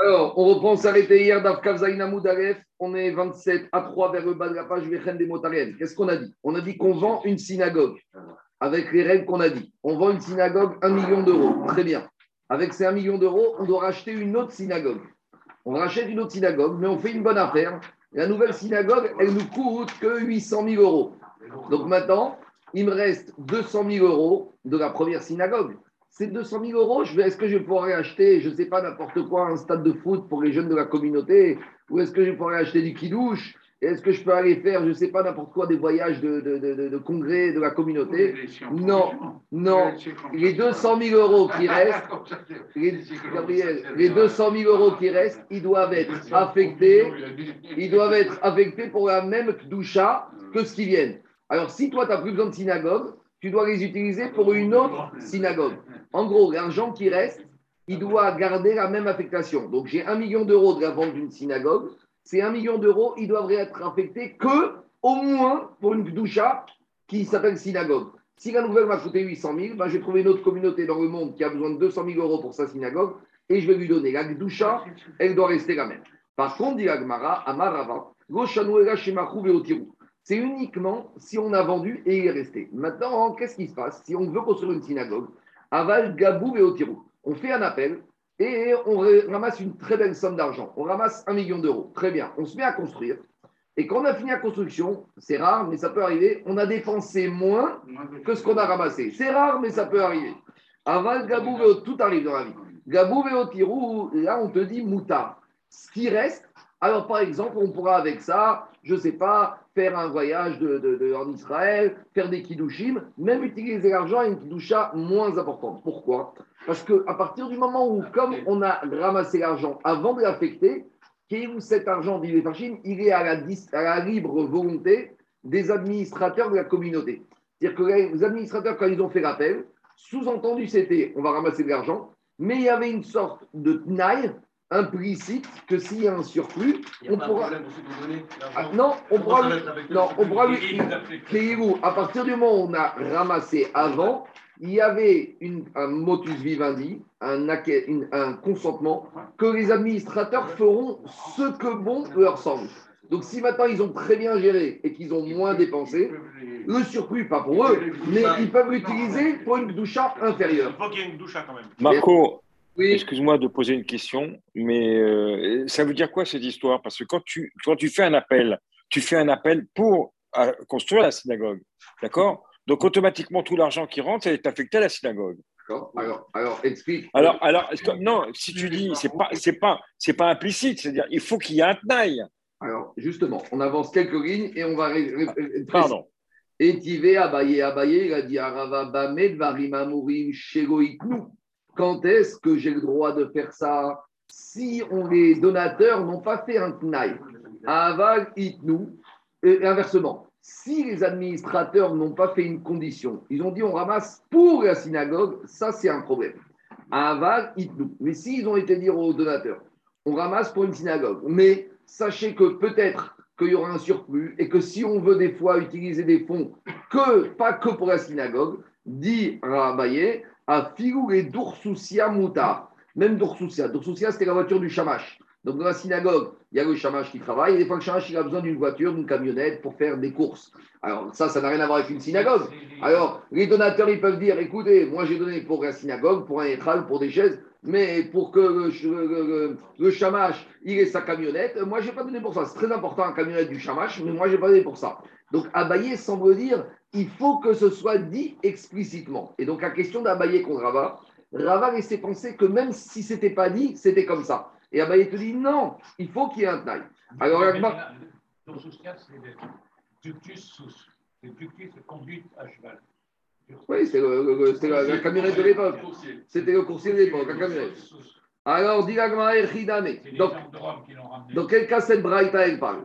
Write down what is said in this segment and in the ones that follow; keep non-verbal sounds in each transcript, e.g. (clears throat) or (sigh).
Alors, on reprend, s'arrêter hier d'Afkav Zainamoud Aleph. On est 27 à 3 vers le bas de la page Vechen. Qu'est-ce qu'on a dit? On a dit qu'on vend une synagogue avec les règles qu'on a dit. On vend une synagogue 1 million d'euros. Très bien. Avec ces 1 million d'euros, on doit racheter une autre synagogue. On rachète une autre synagogue, mais on fait une bonne affaire. La nouvelle synagogue, elle nous coûte que 800 000 euros. Donc maintenant, il me reste 200 000 euros de la première synagogue. Ces 200 000 euros, est-ce que je pourrais acheter, je ne sais pas, n'importe quoi, un stade de foot pour les jeunes de la communauté Ou est-ce que je pourrais acheter du kidouche Est-ce que je peux aller faire, je ne sais pas, n'importe quoi, des voyages de, de, congrès de la communauté? Non, non. Les 200 000 euros qui restent, (laughs) les, Gabriel, les 200 000 euros qui restent, ils doivent être affectés, ils doivent être affectés pour la même doucha que ce qui viennent. Alors, si toi, tu n'as plus besoin de synagogue, tu dois les utiliser pour une autre synagogue. En gros, l'argent qui reste, il doit garder la même affectation. Donc, j'ai un million d'euros de la vente d'une synagogue. Ces un million d'euros, ils doivent être affectés que, au moins, pour une doucha qui s'appelle synagogue. Si la nouvelle m'a coûté 800 000, ben, j'ai trouvé une autre communauté dans le monde qui a besoin de 200 000 euros pour sa synagogue et je vais lui donner. La doucha, elle doit rester la même. Par contre, dit Agmara, Amarava, c'est uniquement si on a vendu et il est resté. Maintenant, qu'est-ce qui se passe Si on veut construire une synagogue, Aval, Gabou et Otirou. On fait un appel et on ramasse une très belle somme d'argent. On ramasse un million d'euros. Très bien. On se met à construire. Et quand on a fini la construction, c'est rare, mais ça peut arriver, on a dépensé moins que ce qu'on a ramassé. C'est rare, mais ça peut arriver. Aval, Gabou, et tout arrive dans la vie. Gabou et Otirou, là, on te dit mouta. Ce qui reste, alors par exemple, on pourra avec ça, je ne sais pas, faire un voyage de, en Israël, faire des kiddushim, même utiliser l'argent à une kiddusha moins importante. Pourquoi? Parce qu'à partir du moment où, comme on a ramassé l'argent avant de l'affecter, où cet argent il est à la, à la libre volonté des administrateurs de la communauté. C'est-à-dire que les administrateurs, quand ils ont fait l'appel, sous-entendu c'était on va ramasser de l'argent, mais il y avait une sorte de tnaï implicite que s'il y a un surplus, on pourra. Ah, non, on pourra. Non, on pourra lui. À partir du moment où on a ramassé avant, il y avait une, un motus vivendi, un, un consentement, que les administrateurs feront ce que bon leur semble. Donc si maintenant ils ont très bien géré et qu'ils ont moins dépensé, le surplus, pas pour eux, mais ils peuvent l'utiliser pour une doucha inférieure. Il faut qu'il y ait une doucha quand même. Marco, Excuse-moi de poser une question, mais euh, ça veut dire quoi cette histoire? Parce que quand tu, quand tu fais un appel, tu fais un appel pour construire la synagogue, d'accord? Donc automatiquement, tout l'argent qui rentre est affecté à la synagogue. Alors, alors, explique. Alors, alors non, si tu dis, c'est pas, c'est pas, c'est pas implicite, c'est-à-dire, il faut qu'il y ait un taille. Alors, justement, on avance quelques lignes et on va. Pardon. Etivé, Abaye, Abaye, il a dit Arava Bamed, Varimamourim, Shegoiknou quand est-ce que j'ai le droit de faire ça si on, les donateurs n'ont pas fait un tnaï Aval itnou, et inversement, si les administrateurs n'ont pas fait une condition, ils ont dit on ramasse pour la synagogue, ça c'est un problème. Aval itnou. Mais s'ils ont été dire aux donateurs, on ramasse pour une synagogue, mais sachez que peut-être qu'il y aura un surplus et que si on veut des fois utiliser des fonds que pas que pour la synagogue, dit Rabaye, à Figou et Doursoussia Mouta. Même Doursoussia. Doursoussia, c'était la voiture du Shamash. Donc dans la synagogue, il y a le Shamash qui travaille, et des fois le Shamash il a besoin d'une voiture, d'une camionnette pour faire des courses. Alors ça, ça n'a rien à voir avec une synagogue. Alors les donateurs, ils peuvent dire, écoutez, moi j'ai donné pour la synagogue, pour un étral, pour des chaises, mais pour que le, le, Shamash, il ait sa camionnette, moi j'ai pas donné pour ça. C'est très important, la camionnette du Shamash, mais moi j'ai pas donné pour ça. Donc Abaye semble dire, il faut que ce soit dit explicitement. Et donc la question d'Abaye contre Rava, Rava laissait penser que même si ce n'était pas dit, c'était comme ça. Et Abaye te dit non, il faut qu'il y ait un taille. Alors, cas, c'est conduite à cheval. Oui, c'est la, camionnette de l'époque. C'était le coursier de l'époque, la. Alors, dit Donc, dans quel cas cette braïta, elle parle?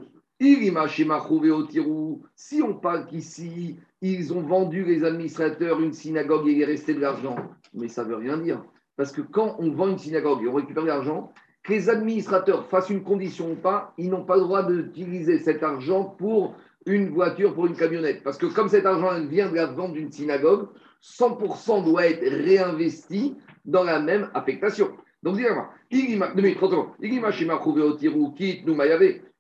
Si on parle qu'ici, ils ont vendu les administrateurs une synagogue et il est resté de l'argent, mais ça ne veut rien dire. Parce que quand on vend une synagogue et on récupère de l'argent, que les administrateurs fassent une condition ou pas, ils n'ont pas le droit d'utiliser cet argent pour une voiture, pour une camionnette. Parce que comme cet argent vient de la vente d'une synagogue, 100% doit être réinvesti dans la même affectation. Donc,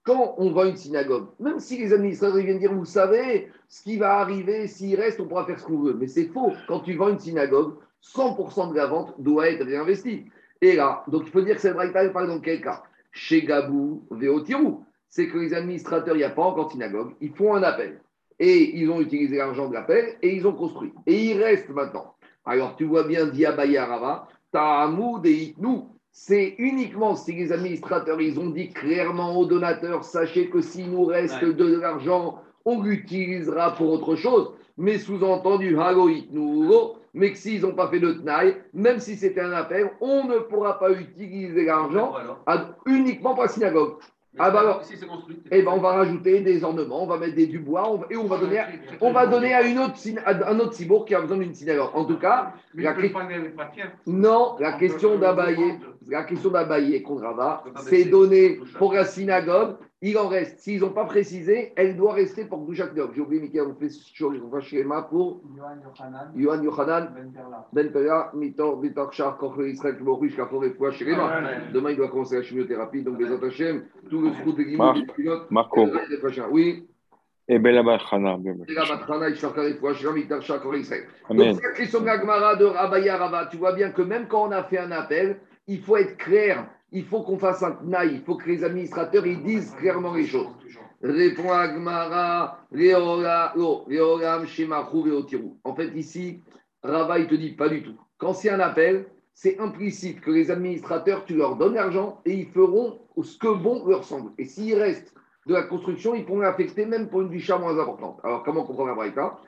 quand on voit une synagogue, même si les administrateurs viennent dire, vous savez, ce qui va arriver, s'il reste, on pourra faire ce qu'on veut. Mais c'est faux. Quand tu vends une synagogue, 100% de la vente doit être réinvesti. Et là, donc il faut dire que c'est vrai, par dans quel cas? Chez Gabou, Véotirou, c'est que les administrateurs, il n'y a pas encore synagogue, ils font un appel. Et ils ont utilisé l'argent de l'appel et ils ont construit. Et il reste maintenant. Alors tu vois bien Diabaya Rava, Ta'amoud et Itnou. C'est uniquement si les administrateurs, ils ont dit clairement aux donateurs, sachez que s'il nous reste de l'argent, on l'utilisera pour autre chose. Mais sous-entendu, mais que s'ils n'ont pas fait de tnaï, même si c'était un appel, on ne pourra pas utiliser l'argent uniquement pour la synagogue. Ah bah alors, eh ben on va rajouter des ornements, on va mettre des du bois et on va donner, à, on va donner à, une autre, un autre cibourg qui a besoin d'une synagogue. En tout cas, la, non, la question d'Abaye, la question c'est donné pour la synagogue il en reste. S'ils n'ont pas précisé, elle doit rester pour Gdushat J'ai oublié, Michael, on fait sur schéma pour Yohan Yohanan, Ben Pera, Mitor, Bitor, Char, Kochel Israël, Kiborish, Kafo, Refoua, Shirema. Demain, il doit commencer la chimiothérapie, donc les Atachem, tout le scout de Guimau, du pilote. Marco. Oui. Et. Bella Bachana, Ishar Karefoua, Shirema, Mitor, Char, Kochel Israël. Donc, c'est la question de la Gemara de Rabaya Rava. Tu vois bien que même quand on a fait un appel, il faut être clair il faut qu'on fasse un naïf, il faut que les administrateurs ils disent clairement les choses. Répond Agmara, En fait, ici, Rava, il te dit pas du tout. Quand c'est un appel, c'est implicite que les administrateurs, tu leur donnes l'argent et ils feront ce que bon leur semble. Et s'il reste de la construction, ils pourront l'affecter même pour une bicha moins importante. Alors, comment comprendre la braïka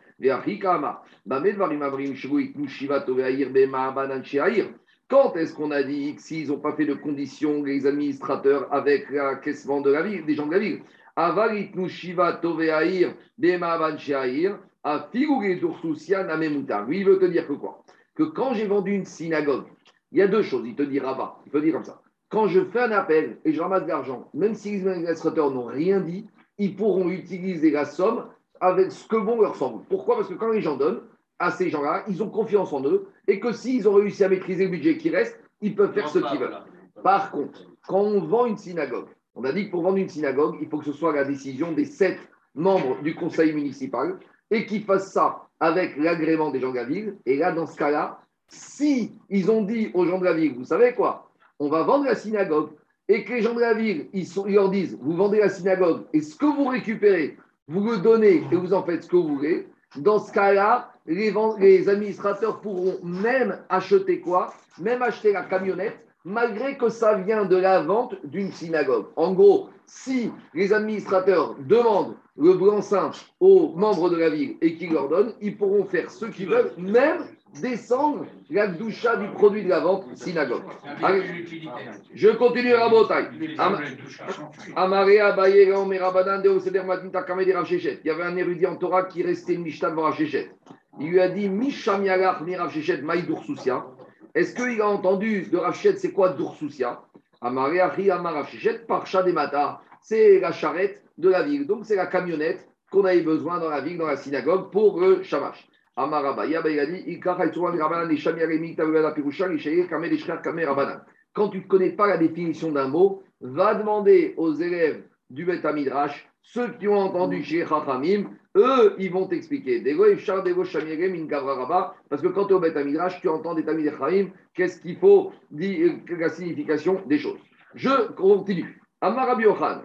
quand est-ce qu'on a dit que s'ils n'ont pas fait de conditions, les administrateurs, avec l'accaissement de la ville, des gens de la ville? Avarit Shiva Toveahir, Bema a figuré Namemuta. Lui, il veut te dire que quoi? Que quand j'ai vendu une synagogue, il y a deux choses, il te dit Rabat, il peut dire comme ça. Quand je fais un appel et je ramasse de l'argent, même si les administrateurs n'ont rien dit, ils pourront utiliser la somme avec ce que bon leur semble. Pourquoi? Parce que quand les gens donnent, à ces gens-là, ils ont confiance en eux, et que s'ils ont réussi à maîtriser le budget qui reste, ils peuvent faire ce qu'ils veulent. Par contre, quand on vend une synagogue, on a dit que pour vendre une synagogue, il faut que ce soit la décision des sept membres du conseil municipal et qu'ils fassent ça avec l'agrément des gens de la ville. Et là, dans ce cas-là, si ils ont dit aux gens de la ville, vous savez quoi, on va vendre la synagogue, et que les gens de la ville, ils, ils leur disent, vous vendez la synagogue, et ce que vous récupérez, vous le donnez et vous en faites ce que vous voulez, dans ce cas-là, les, administrateurs pourront même acheter quoi? Même acheter la camionnette, malgré que ça vient de la vente d'une synagogue. En gros, si les administrateurs demandent le blanc-seing aux membres de la ville et qu'ils leur donnent, ils pourront faire ce qu'ils veulent, même descendre la doucha du produit de la vente synagogue. je continue à Il y avait un érudit en Torah qui restait une Mishnah devant Rachechet. Il lui a dit Misham Yalach mi Rachechet Maïdoursoussia. Est-ce qu'il a entendu de Rachechet c'est quoi Doursoussia Amar Rachechet Parcha Mata. C'est la charrette de la ville. Donc c'est la camionnette qu'on avait besoin dans la ville, dans la synagogue pour le shamash. Quand tu ne connais pas la définition d'un mot, va demander aux élèves du Bet Midrash, ceux qui ont entendu chez Chachamim, eux, ils vont t'expliquer. Parce que quand tu es au Bet Midrash, tu entends des Tamid qu'est-ce qu'il faut dire, la signification des choses. Je continue. Amar Rabbi Yochan,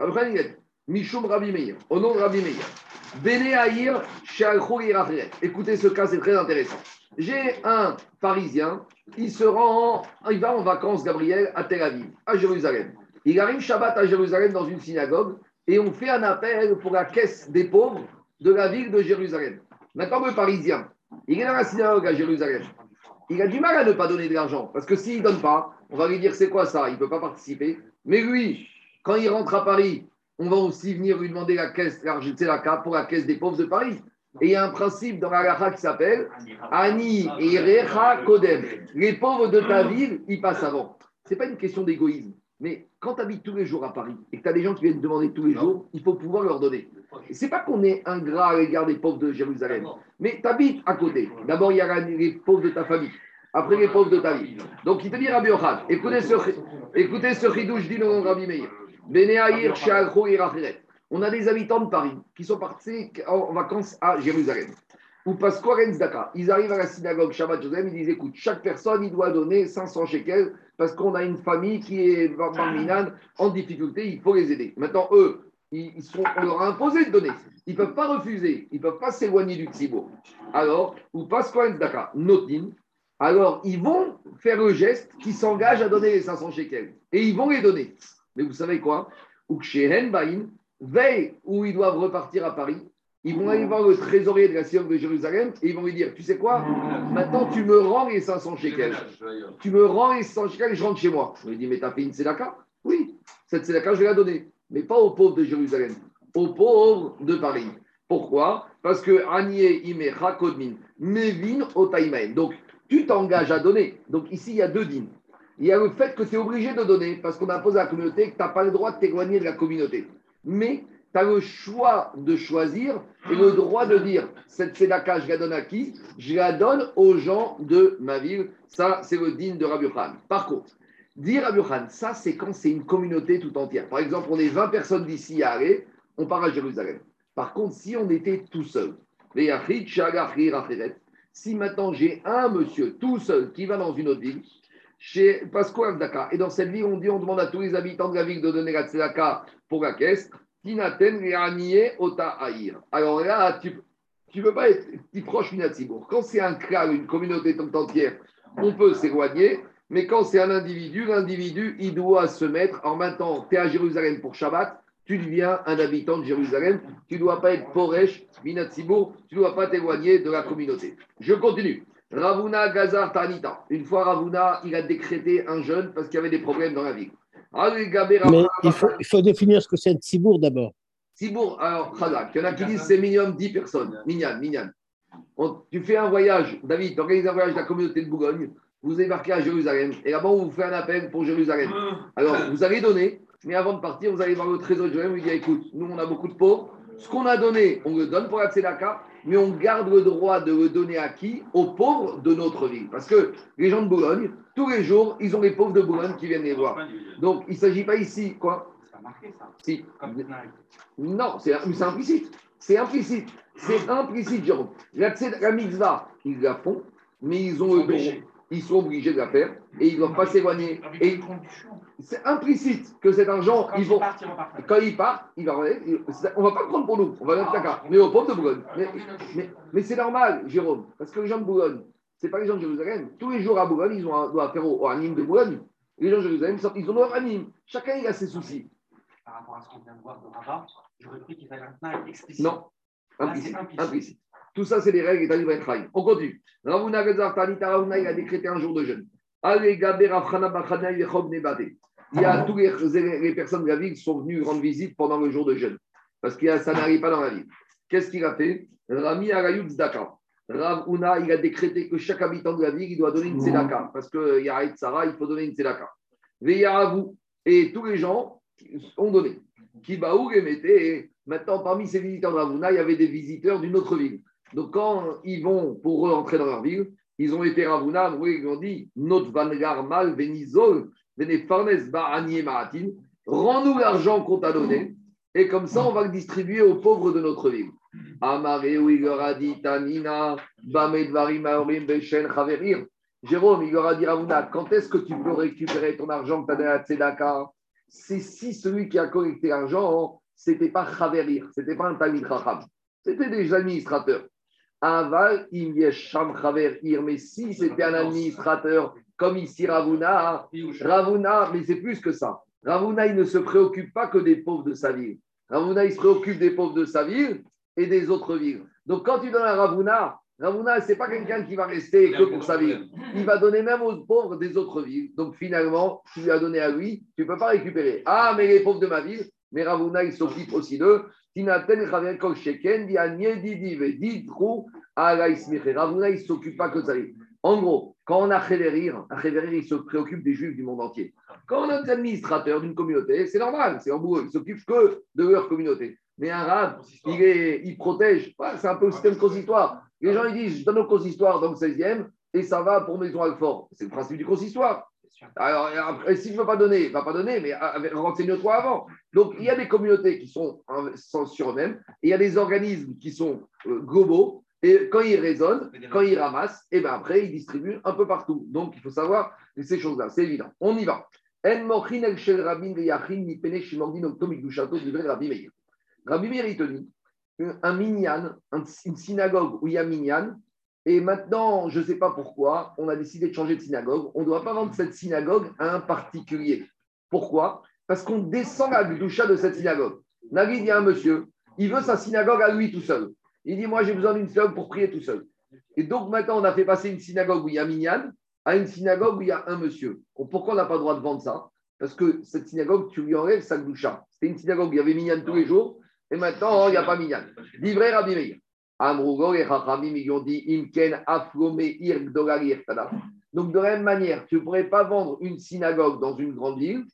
Mishum Rabbi Meir, au nom de Rabbi Meir. Écoutez ce cas, c'est très intéressant. J'ai un Parisien, il se rend, il va en vacances, Gabriel, à Tel Aviv, à Jérusalem. Il arrive Shabbat à Jérusalem dans une synagogue et on fait un appel pour la caisse des pauvres de la ville de Jérusalem. Maintenant, le Parisien, il est dans la synagogue à Jérusalem. Il a du mal à ne pas donner de l'argent parce que s'il ne donne pas, on va lui dire c'est quoi ça, il ne peut pas participer. Mais lui, quand il rentre à Paris, on va aussi venir lui demander la caisse, la pour la caisse des pauvres de Paris. Et il y a un principe dans la qui s'appelle Ani Recha Kodem. Les pauvres de ta ville, ils passent avant. Ce n'est pas une question d'égoïsme. Mais quand tu habites tous les jours à Paris et que tu as des gens qui viennent demander tous les jours, il faut pouvoir leur donner. Ce n'est pas qu'on est ingrat à l'égard des pauvres de Jérusalem, mais tu habites à côté. D'abord, il y a les pauvres de ta famille. après les pauvres de ta vie. Donc il te dit Rabbi Yochad, écoutez ce, écoutez ce chidouche dit le Rabbi Meir. On a des habitants de Paris qui sont partis en vacances à Jérusalem. Ou Pasquarens Daka. Ils arrivent à la synagogue Shabbat Joseph, ils disent écoute, chaque personne, il doit donner 500 shekels parce qu'on a une famille qui est en difficulté, il faut les aider. Maintenant, eux, ils sont, on leur a imposé de donner. Ils ne peuvent pas refuser, ils ne peuvent pas s'éloigner du Tzibo. Alors, ou Pasquarens Daka, Notin, alors ils vont faire le geste qui s'engage à donner les 500 shekels. Et ils vont les donner. Mais vous savez quoi Ou Bain, veille où ils doivent repartir à Paris, ils vont aller voir le trésorier de la synagogue de Jérusalem et ils vont lui dire Tu sais quoi Maintenant, tu me rends les 500 shekels. Tu me rends les 500 shekels et je rentre chez moi. Je lui dis Mais t'as fait une tzedaka Oui, cette tzedaka, je vais la donner. Mais pas aux pauvres de Jérusalem, aux pauvres de Paris. Pourquoi? Parce que Anié Ime Rakodmin Mevin Otaimaen. Donc, tu t'engages à donner. Donc, ici, il y a deux dîmes. Il y a le fait que tu es obligé de donner parce qu'on impose à la communauté que tu n'as pas le droit de t'éloigner de la communauté. Mais tu as le choix de choisir et le droit de dire cette sédaka, je la donne à qui? Je la donne aux gens de ma ville. Ça, c'est le digne de Rabbi Khan. Par contre, dire Rabbi Khan, ça, c'est quand c'est une communauté tout entière. Par exemple, on est 20 personnes d'ici à aller, on part à Jérusalem. Par contre, si on était tout seul, si maintenant j'ai un monsieur tout seul qui va dans une autre ville, chez Pasquale Daka, et dans cette ville, on dit, on demande à tous les habitants de la ville de donner la tzedaka pour la caisse, alors là, tu ne peux pas être proche Minatsibour. Quand c'est un clan, une communauté entière, on peut s'éloigner. Mais quand c'est un individu, l'individu, il doit se mettre. En temps, tu es à Jérusalem pour Shabbat, tu deviens un habitant de Jérusalem. Tu ne dois pas être Poresh, Minatsibour, tu ne dois pas t'éloigner de la communauté. Je continue. Ravuna Gazar Tanita. Une fois Ravuna, il a décrété un jeûne parce qu'il y avait des problèmes dans la ville. Mais il faut, il faut définir ce que c'est un Tzibour d'abord. Tzibour, alors, Khadak, il y en a qui disent c'est minimum 10 personnes. Minyan, Minyan. tu fais un voyage, David, tu organises un voyage de la communauté de Boulogne, vous débarquez à Jérusalem, et là-bas, on vous fait un appel pour Jérusalem. Alors, vous allez donner, mais avant de partir, vous allez voir le trésor de Jérusalem, vous dites écoute, nous, on a beaucoup de pauvres, ce qu'on a donné, on le donne pour la Tzedaka, mais on garde le droit de le donner à qui? Aux pauvres de notre ville. Parce que les gens de Boulogne, tous les jours, ils ont les pauvres de Boulogne qui viennent les voir. Donc, il ne s'agit pas ici, quoi? Ça marqué, ça Si. Non, c'est implicite. C'est implicite. C'est implicite, Jérôme. La, la mitzvah, ils la font, mais ils ont le droit ils sont obligés de la faire et ils ne doivent pas s'éloigner. Et c'est implicite que cet argent, quand ils vont, quand ils partent, il va, on ne va pas le prendre pour nous, on va mettre la mais au pauvre de Boulogne. Mais, c'est normal, Jérôme, parce que les gens de Boulogne, ce pas les gens de Jérusalem. Tous les jours à Boulogne, ils ont doivent faire au, au de Boulogne. Les gens de Jérusalem, ils ont leur anime. Chacun, il a ses soucis. Par rapport à ce qu'on vient de voir de Rabat, j'aurais pris qu'il fallait un explicite. Non, implicite. implicite. Tout ça, c'est des règles et ben On continue. Ravuna Ravuna, il a décrété un jour de jeûne. Il y a tous les, personnes de la ville qui sont venues rendre visite pendant le jour de jeûne. Parce que ça n'arrive pas dans la ville. Qu'est-ce qu'il a fait? Rami Arayut Zdaka. Ravuna, il a décrété que chaque habitant de la ville, il doit donner une tzedaka. Parce qu'il y a Sarah, il faut donner une tzedaka. vous. Et tous les gens ont donné. Kibaou et Maintenant, parmi ces visiteurs de Ravuna, il y avait des visiteurs d'une autre ville. Donc, quand ils vont pour eux entrer dans leur ville, ils ont été Ravuna, ils ont dit Notre venizol, venefarnes ma'atin, rends-nous l'argent qu'on t'a donné, et comme ça, on va le distribuer aux pauvres de notre ville. Amare ou il leur a dit Tanina, Beshen Chaverir. Jérôme, il leur dit Ravuna, quand est-ce que tu peux récupérer ton argent que tu as donné à Tzedaka? C'est si celui qui a collecté l'argent, c'était pas Chaverir, c'était pas un Racham, c'était des administrateurs. Aval, mais si c'était un administrateur comme ici Ravuna, Ravuna, mais c'est plus que ça. Ravuna, il ne se préoccupe pas que des pauvres de sa ville. Ravuna, il se préoccupe des pauvres de sa ville et des autres villes. Donc quand tu donnes à Ravuna, Ravuna, ce n'est pas quelqu'un qui va rester que pour sa ville. Il va donner même aux pauvres des autres villes. Donc finalement, tu lui as donné à lui, tu ne peux pas récupérer. Ah, mais les pauvres de ma ville, mais Ravuna, il s'occupe aussi d'eux. Il s'occupe pas que de ça. En gros, quand on a Chévérir, un Chévérir, il se préoccupe des juifs du monde entier. Quand on a un administrateur d'une communauté, c'est normal, c'est en bout, il s'occupe que de leur communauté. Mais un rab, il, est, il protège. c'est un peu le système consistoire. Les gens ils disent Je donne au consistoire dans le 16e et ça va pour Maison Alfort. C'est le principe du consistoire. Alors, si je ne veux pas donner, va pas donner, mais renseigne-toi avant. Donc, il y a des communautés qui sont sur eux-mêmes, et il y a des organismes qui sont euh, globaux, et quand ils raisonnent, quand ils ramassent, et bien après, ils distribuent un peu partout. Donc, il faut savoir ces choses-là, c'est évident. On y va. Rabbi Meir, il te dit un minyan, une synagogue où il y a minyan, et maintenant, je ne sais pas pourquoi, on a décidé de changer de synagogue. On ne doit pas vendre cette synagogue à un particulier. Pourquoi? Parce qu'on descend la doucha de cette synagogue. Nagui dit à un monsieur, il veut sa synagogue à lui tout seul. Il dit, moi j'ai besoin d'une synagogue pour prier tout seul. Et donc maintenant, on a fait passer une synagogue où il y a Minyan à une synagogue où il y a un monsieur. Pourquoi on n'a pas le droit de vendre ça? Parce que cette synagogue, tu lui enlèves sa doucha. C'était une synagogue où il y avait Minyan tous les jours, et maintenant, il n'y a pas Minyan. Livré Rabbi Meir. Amrugo et ils dit Imken Donc, de la même manière, tu ne pourrais pas vendre une synagogue dans une grande ville,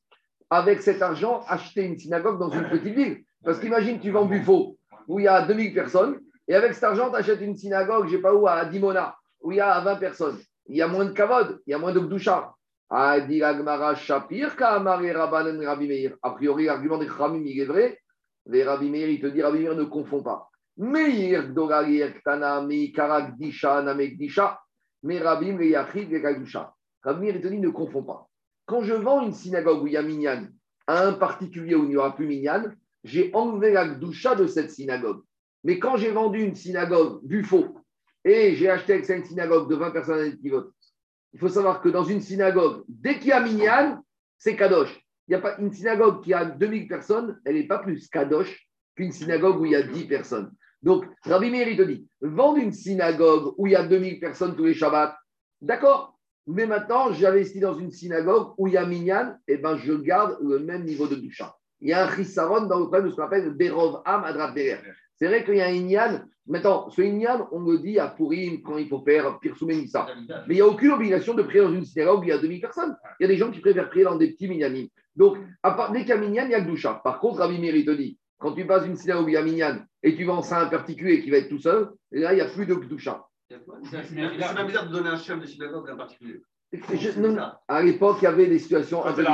avec cet argent, acheter une synagogue dans une petite ville. Parce qu'imagine, tu vends Buffo, où il y a 2000 personnes, et avec cet argent, tu achètes une synagogue, je ne sais pas où, à Dimona, où il y a 20 personnes. Il y a moins de kavod, il y a moins de gdoucha. A priori, l'argument des Khamim, il est vrai. Les Rabbi Meir, il te dit, Rabbi Meir ne confond pas. Meir Gdogalir Ktana, Meikarak Disha, Namek mais Rabim le Yachid le Rabbi dit, ne confond pas. Quand je vends une synagogue où il y a Minyan à un particulier où il n'y aura plus Minyan, j'ai enlevé la Gdusha de cette synagogue. Mais quand j'ai vendu une synagogue Buffo et j'ai acheté avec une synagogue de 20 personnes qui votent, il faut savoir que dans une synagogue, dès qu'il y a Minyan, c'est Kadosh. Il n'y a pas une synagogue qui a 2000 personnes, elle n'est pas plus Kadosh qu'une synagogue où il y a 10 personnes. Donc, Rabbi Meir, il te dit, vendre une synagogue où il y a 2000 personnes tous les Shabbats, d'accord, mais maintenant, j'investis dans une synagogue où il y a Minyan, et eh ben je garde le même niveau de Dusha. Il y a un chisaron dans le problème de ce qu'on appelle Berov Am C'est vrai qu'il y a un Inyan. Maintenant, ce Inyan, on le dit à Purim quand il faut faire Pirsumenissa. Mais il n'y a aucune obligation de prier dans une synagogue où il y a 2000 personnes. Il y a des gens qui préfèrent prier dans des petits Minyanim. Donc, à part, dès qu'il y a Minyan, il y a Dusha. Par contre, Rabbi Meir, il te dit, quand tu passes une synagogue où il y a Minyan et tu vends ça à un particulier qui va être tout seul, et là, il n'y a plus de Kdusha. C'est pas bizarre de donner un chef de synagogue à un particulier. à l'époque, il y avait des situations un peu.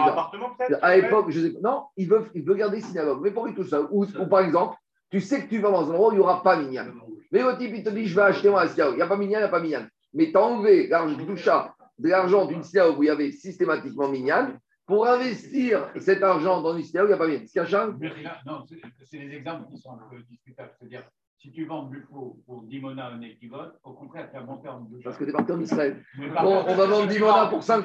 À l'époque, je sais non, il veut, il veut garder synagogue, mais pour lui tout seul. Ou, par exemple, tu sais que tu vas dans un endroit où il n'y aura pas Minyan. Mais le type, il te dit, je vais acheter moi un synagogue. Il n'y a pas Minyan, il n'y a pas Minyan. Mais tu as enlevé l'argent de l'argent d'une synagogue où il y avait systématiquement Minyan, pour investir cet argent dans synagogue, il n'y a pas bien. ce Non, c'est des exemples qui sont un peu discutables. C'est-à-dire, si tu vends Buffo pour Dimona un équivote, au contraire, tu as monté en Buffo. Parce que tu es parti en Israël. Bon, on va vendre Dimona pour 5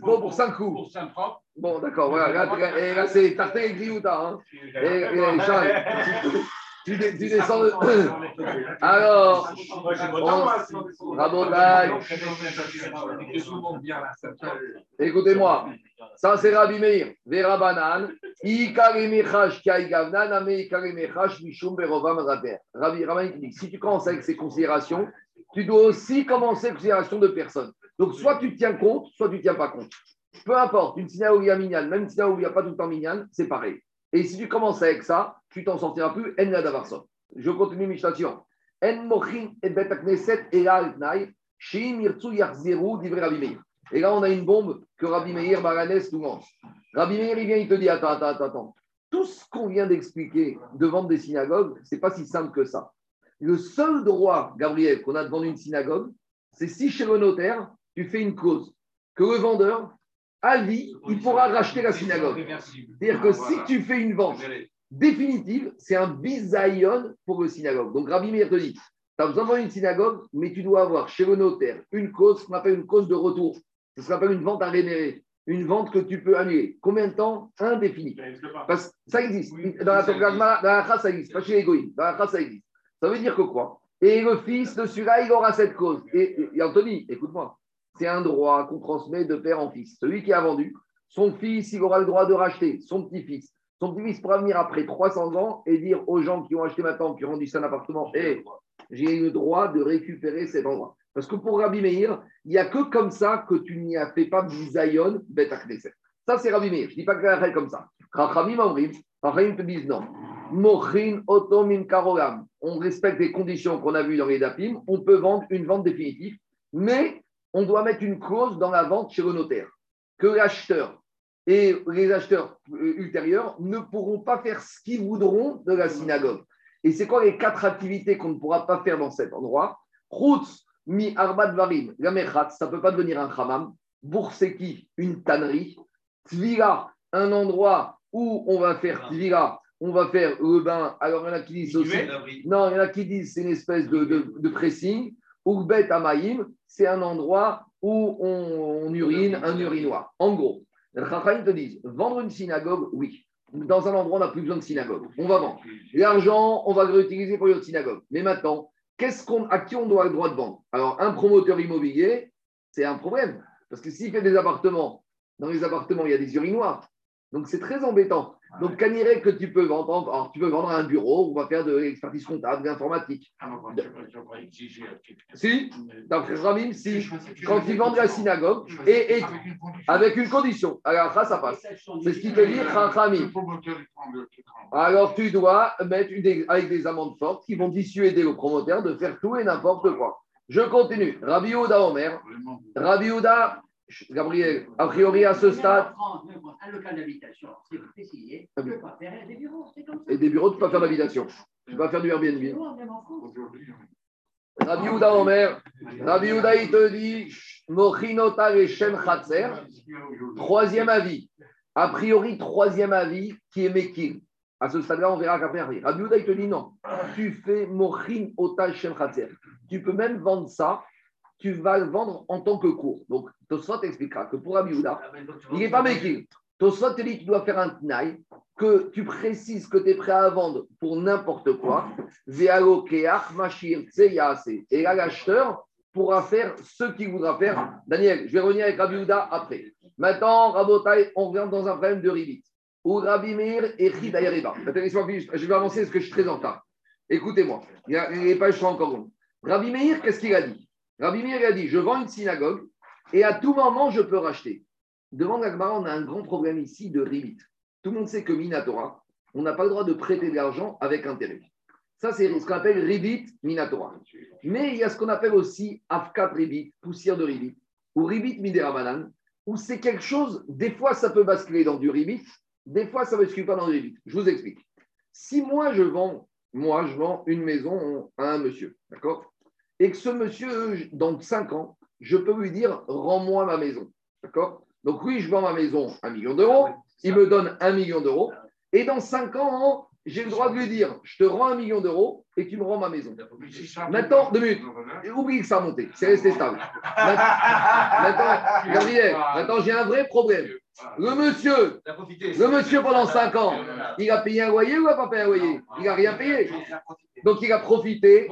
bon, pour 5 coups. Pour 5 francs. Bon, d'accord, voilà. Là, et là, c'est Tartin et Griouta. Hein. Et Charles, (laughs) tu, descends. (coughs) Alors, écoutez-moi, ça c'est Rabbi Meir, Vera Banan, Rabbi Rabbi dit si tu commences avec ces considérations, tu dois aussi commencer avec considérations de personnes. Donc, soit tu tiens compte, soit tu ne tiens pas compte. Peu importe, une synagogue où il y a minyan, même une synagogue où il n'y a pas tout le temps minyan, c'est pareil. Et si tu commences avec ça, tu t'en sortiras plus. En davarson. Je continue Mishnah suivant. En mochin et bet knesset et shim divrei Rabbi Meir. Et là, on a une bombe que Rabbi Meir Baranes nous lance. Rabbi Meir, il vient, il te dit attends, attends, attends. Tout ce qu'on vient d'expliquer de vendre des synagogues, c'est pas si simple que ça. Le seul droit, Gabriel, qu'on a de vendre une synagogue, c'est si chez le notaire, tu fais une cause, que le vendeur à vie, il pourra racheter la synagogue. C'est-à-dire que si tu fais une vente définitive, c'est un bisaïon pour le synagogue. Donc Rabbi Meir te dit, tu as besoin de une synagogue, mais tu dois avoir chez le notaire une cause qu'on appelle une cause de retour. Ça s'appelle une vente à rémunérer. Une vente que tu peux annuler. Combien de temps Indéfini? Parce que ça existe. Dans la dans ça existe. Pas chez les Dans la ça existe. Ça veut dire que quoi? Et le fils de celui-là, il aura cette cause. et Anthony, écoute-moi c'est un droit qu'on transmet de père en fils. Celui qui a vendu, son fils, il aura le droit de racheter, son petit-fils. Son petit-fils pourra venir après 300 ans et dire aux gens qui ont acheté maintenant, qui ont rendu ça un appartement, hey, j'ai le droit de récupérer cet endroit. Parce que pour Rabbi Meir, il n'y a que comme ça que tu n'y as fait pas bisayon bet Ça, c'est Rabbi Meir. Je ne dis pas que c'est comme ça. Rachamim Amrim, Rachamim te disent non. Mochin otomim karogam. On respecte les conditions qu'on a vues dans les dapim. On peut vendre une vente définitive, mais on doit mettre une clause dans la vente chez le notaire que l'acheteur et les acheteurs euh, ultérieurs ne pourront pas faire ce qu'ils voudront de la synagogue. Et c'est quoi les quatre activités qu'on ne pourra pas faire dans cet endroit? Routz, mi arbat varim, la ça ne peut pas devenir un chamam. Bourseki, une tannerie. Tvila, un endroit où on va faire tvila, on va faire le bain. Alors, il y en a qui disent aussi. Non, il y en a qui disent c'est une espèce de, de, de pressing. Urbet Amaïm, c'est un endroit où on, urine, un urinoir. En gros, les te disent vendre une synagogue, oui. Dans un endroit, on n'a plus besoin de synagogue. On va vendre. L'argent, on va le réutiliser pour une synagogue. Mais maintenant, qu'est-ce qu'on, à qui on doit le droit de vendre? Alors, un promoteur immobilier, c'est un problème. Parce que s'il fait des appartements, dans les appartements, il y a des urinoirs. Donc, c'est très embêtant. Donc, Caniré, que tu peux vendre, alors, tu peux vendre un bureau, on va faire de l'expertise comptable, d'informatique. Ah, si, d'après Ramim, si, quand ils vendent la synagogue, et, avec une condition. Alors, ça, ça passe. C'est ce qui te dit Ramim. Alors, tu dois mettre avec des amendes fortes qui vont dissuader le promoteur de faire tout et n'importe quoi. Je continue. Rabbi Ouda Omer. Rabbi Ouda, Gabriel, a priori à ce stade. Un local d'habitation, c'est précisé, tu peux pas faire des bureaux, c'est comme ça. Et des bureaux, tu peux pas faire d'habitation. Tu peux pas faire du Airbnb. Rabbi Ouda Omer, Rabbi Ouda, il te dit Mochinota et Shem Khatser. Troisième avis. A priori, troisième avis qui est Mekil. À ce stade-là, on verra qu'après, Rabbi Ouda, il te dit non. Tu fais Mochin Ota Shem Khatser. Tu peux même vendre ça tu vas le vendre en tant que cours. Donc, Tosot expliquera que pour Abiyouda, ah, il n'est pas méquille. Tosot te dit que tu dois faire un tnaï, que tu précises que tu es prêt à vendre pour n'importe quoi. Et là, l'acheteur pourra faire ce qu'il voudra faire. Daniel, je vais revenir avec Abiyouda après. Maintenant, Rabotai, on revient dans un problème de Rivit. Ou Rabbi Meir et Chidayariba. Je vais avancer parce que je suis très en retard. Écoutez-moi, les pages sont encore longues. Rabbi Meir, qu'est-ce qu'il a dit? Rabbi Meir a dit Je vends une synagogue et à tout moment, je peux racheter. Devant l'Agmara, on a un grand problème ici de ribit. Tout le monde sait que Minatora, on n'a pas le droit de prêter de l'argent avec intérêt. Ça, c'est ce qu'on appelle ribit Minatora. Mais il y a ce qu'on appelle aussi Afkat ribit, poussière de ribit, ou ribit Miderabanan, où c'est quelque chose, des fois, ça peut basculer dans du ribit, des fois, ça ne bascule pas dans du ribit. Je vous explique. Si moi, je vends, moi, je vends une maison à un monsieur, d'accord? Et que ce monsieur, dans 5 ans, je peux lui dire rends-moi ma maison. D'accord? Donc, oui, je vends ma maison un million d'euros, il me donne un million d'euros, et dans 5 ans, j'ai le droit de lui dire je te rends un million d'euros et tu me rends ma maison. Maintenant, deux minutes, oublie que ça a monté, c'est resté stable. Maintenant, Gabriel, maintenant j'ai un vrai problème. Le monsieur, le monsieur pendant 5 ans, il a payé un loyer ou il n'a pas payé un loyer? Il n'a rien payé. Donc il a profité.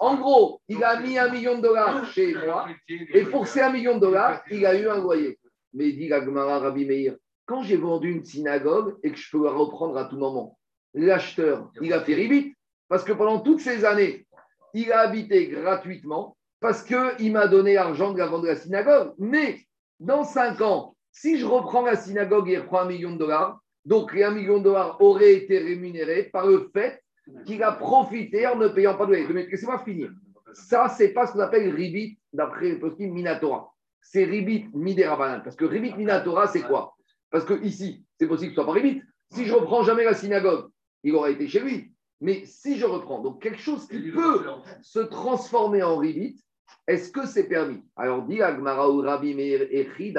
En gros, il a mis un million de dollars chez moi et pour ces un million de dollars, il a eu un loyer. Mais dit Gagmara Rabbi Meir, quand j'ai vendu une synagogue et que je peux la reprendre à tout moment, l'acheteur, il a fait ribit parce que pendant toutes ces années, il a habité gratuitement parce qu'il m'a donné l'argent de la vente de la synagogue. Mais dans 5 ans, si je reprends la synagogue et reprends un million de dollars, donc les un million de dollars auraient été rémunérés par le fait qu'il a profité en ne payant pas de loyer. Laissez-moi finir. Ça, c'est pas ce qu'on appelle ribit d'après le post Minatora. C'est ribit miderabanan. Parce que ribit minatora, c'est quoi? Parce que ici, c'est possible que ce soit pas ribit. Si je reprends jamais la synagogue, il aurait été chez lui. Mais si je reprends, donc quelque chose qui peut se transformer en ribit, est-ce que c'est permis? Alors, dit Agmara ou Rabbi Meir Echi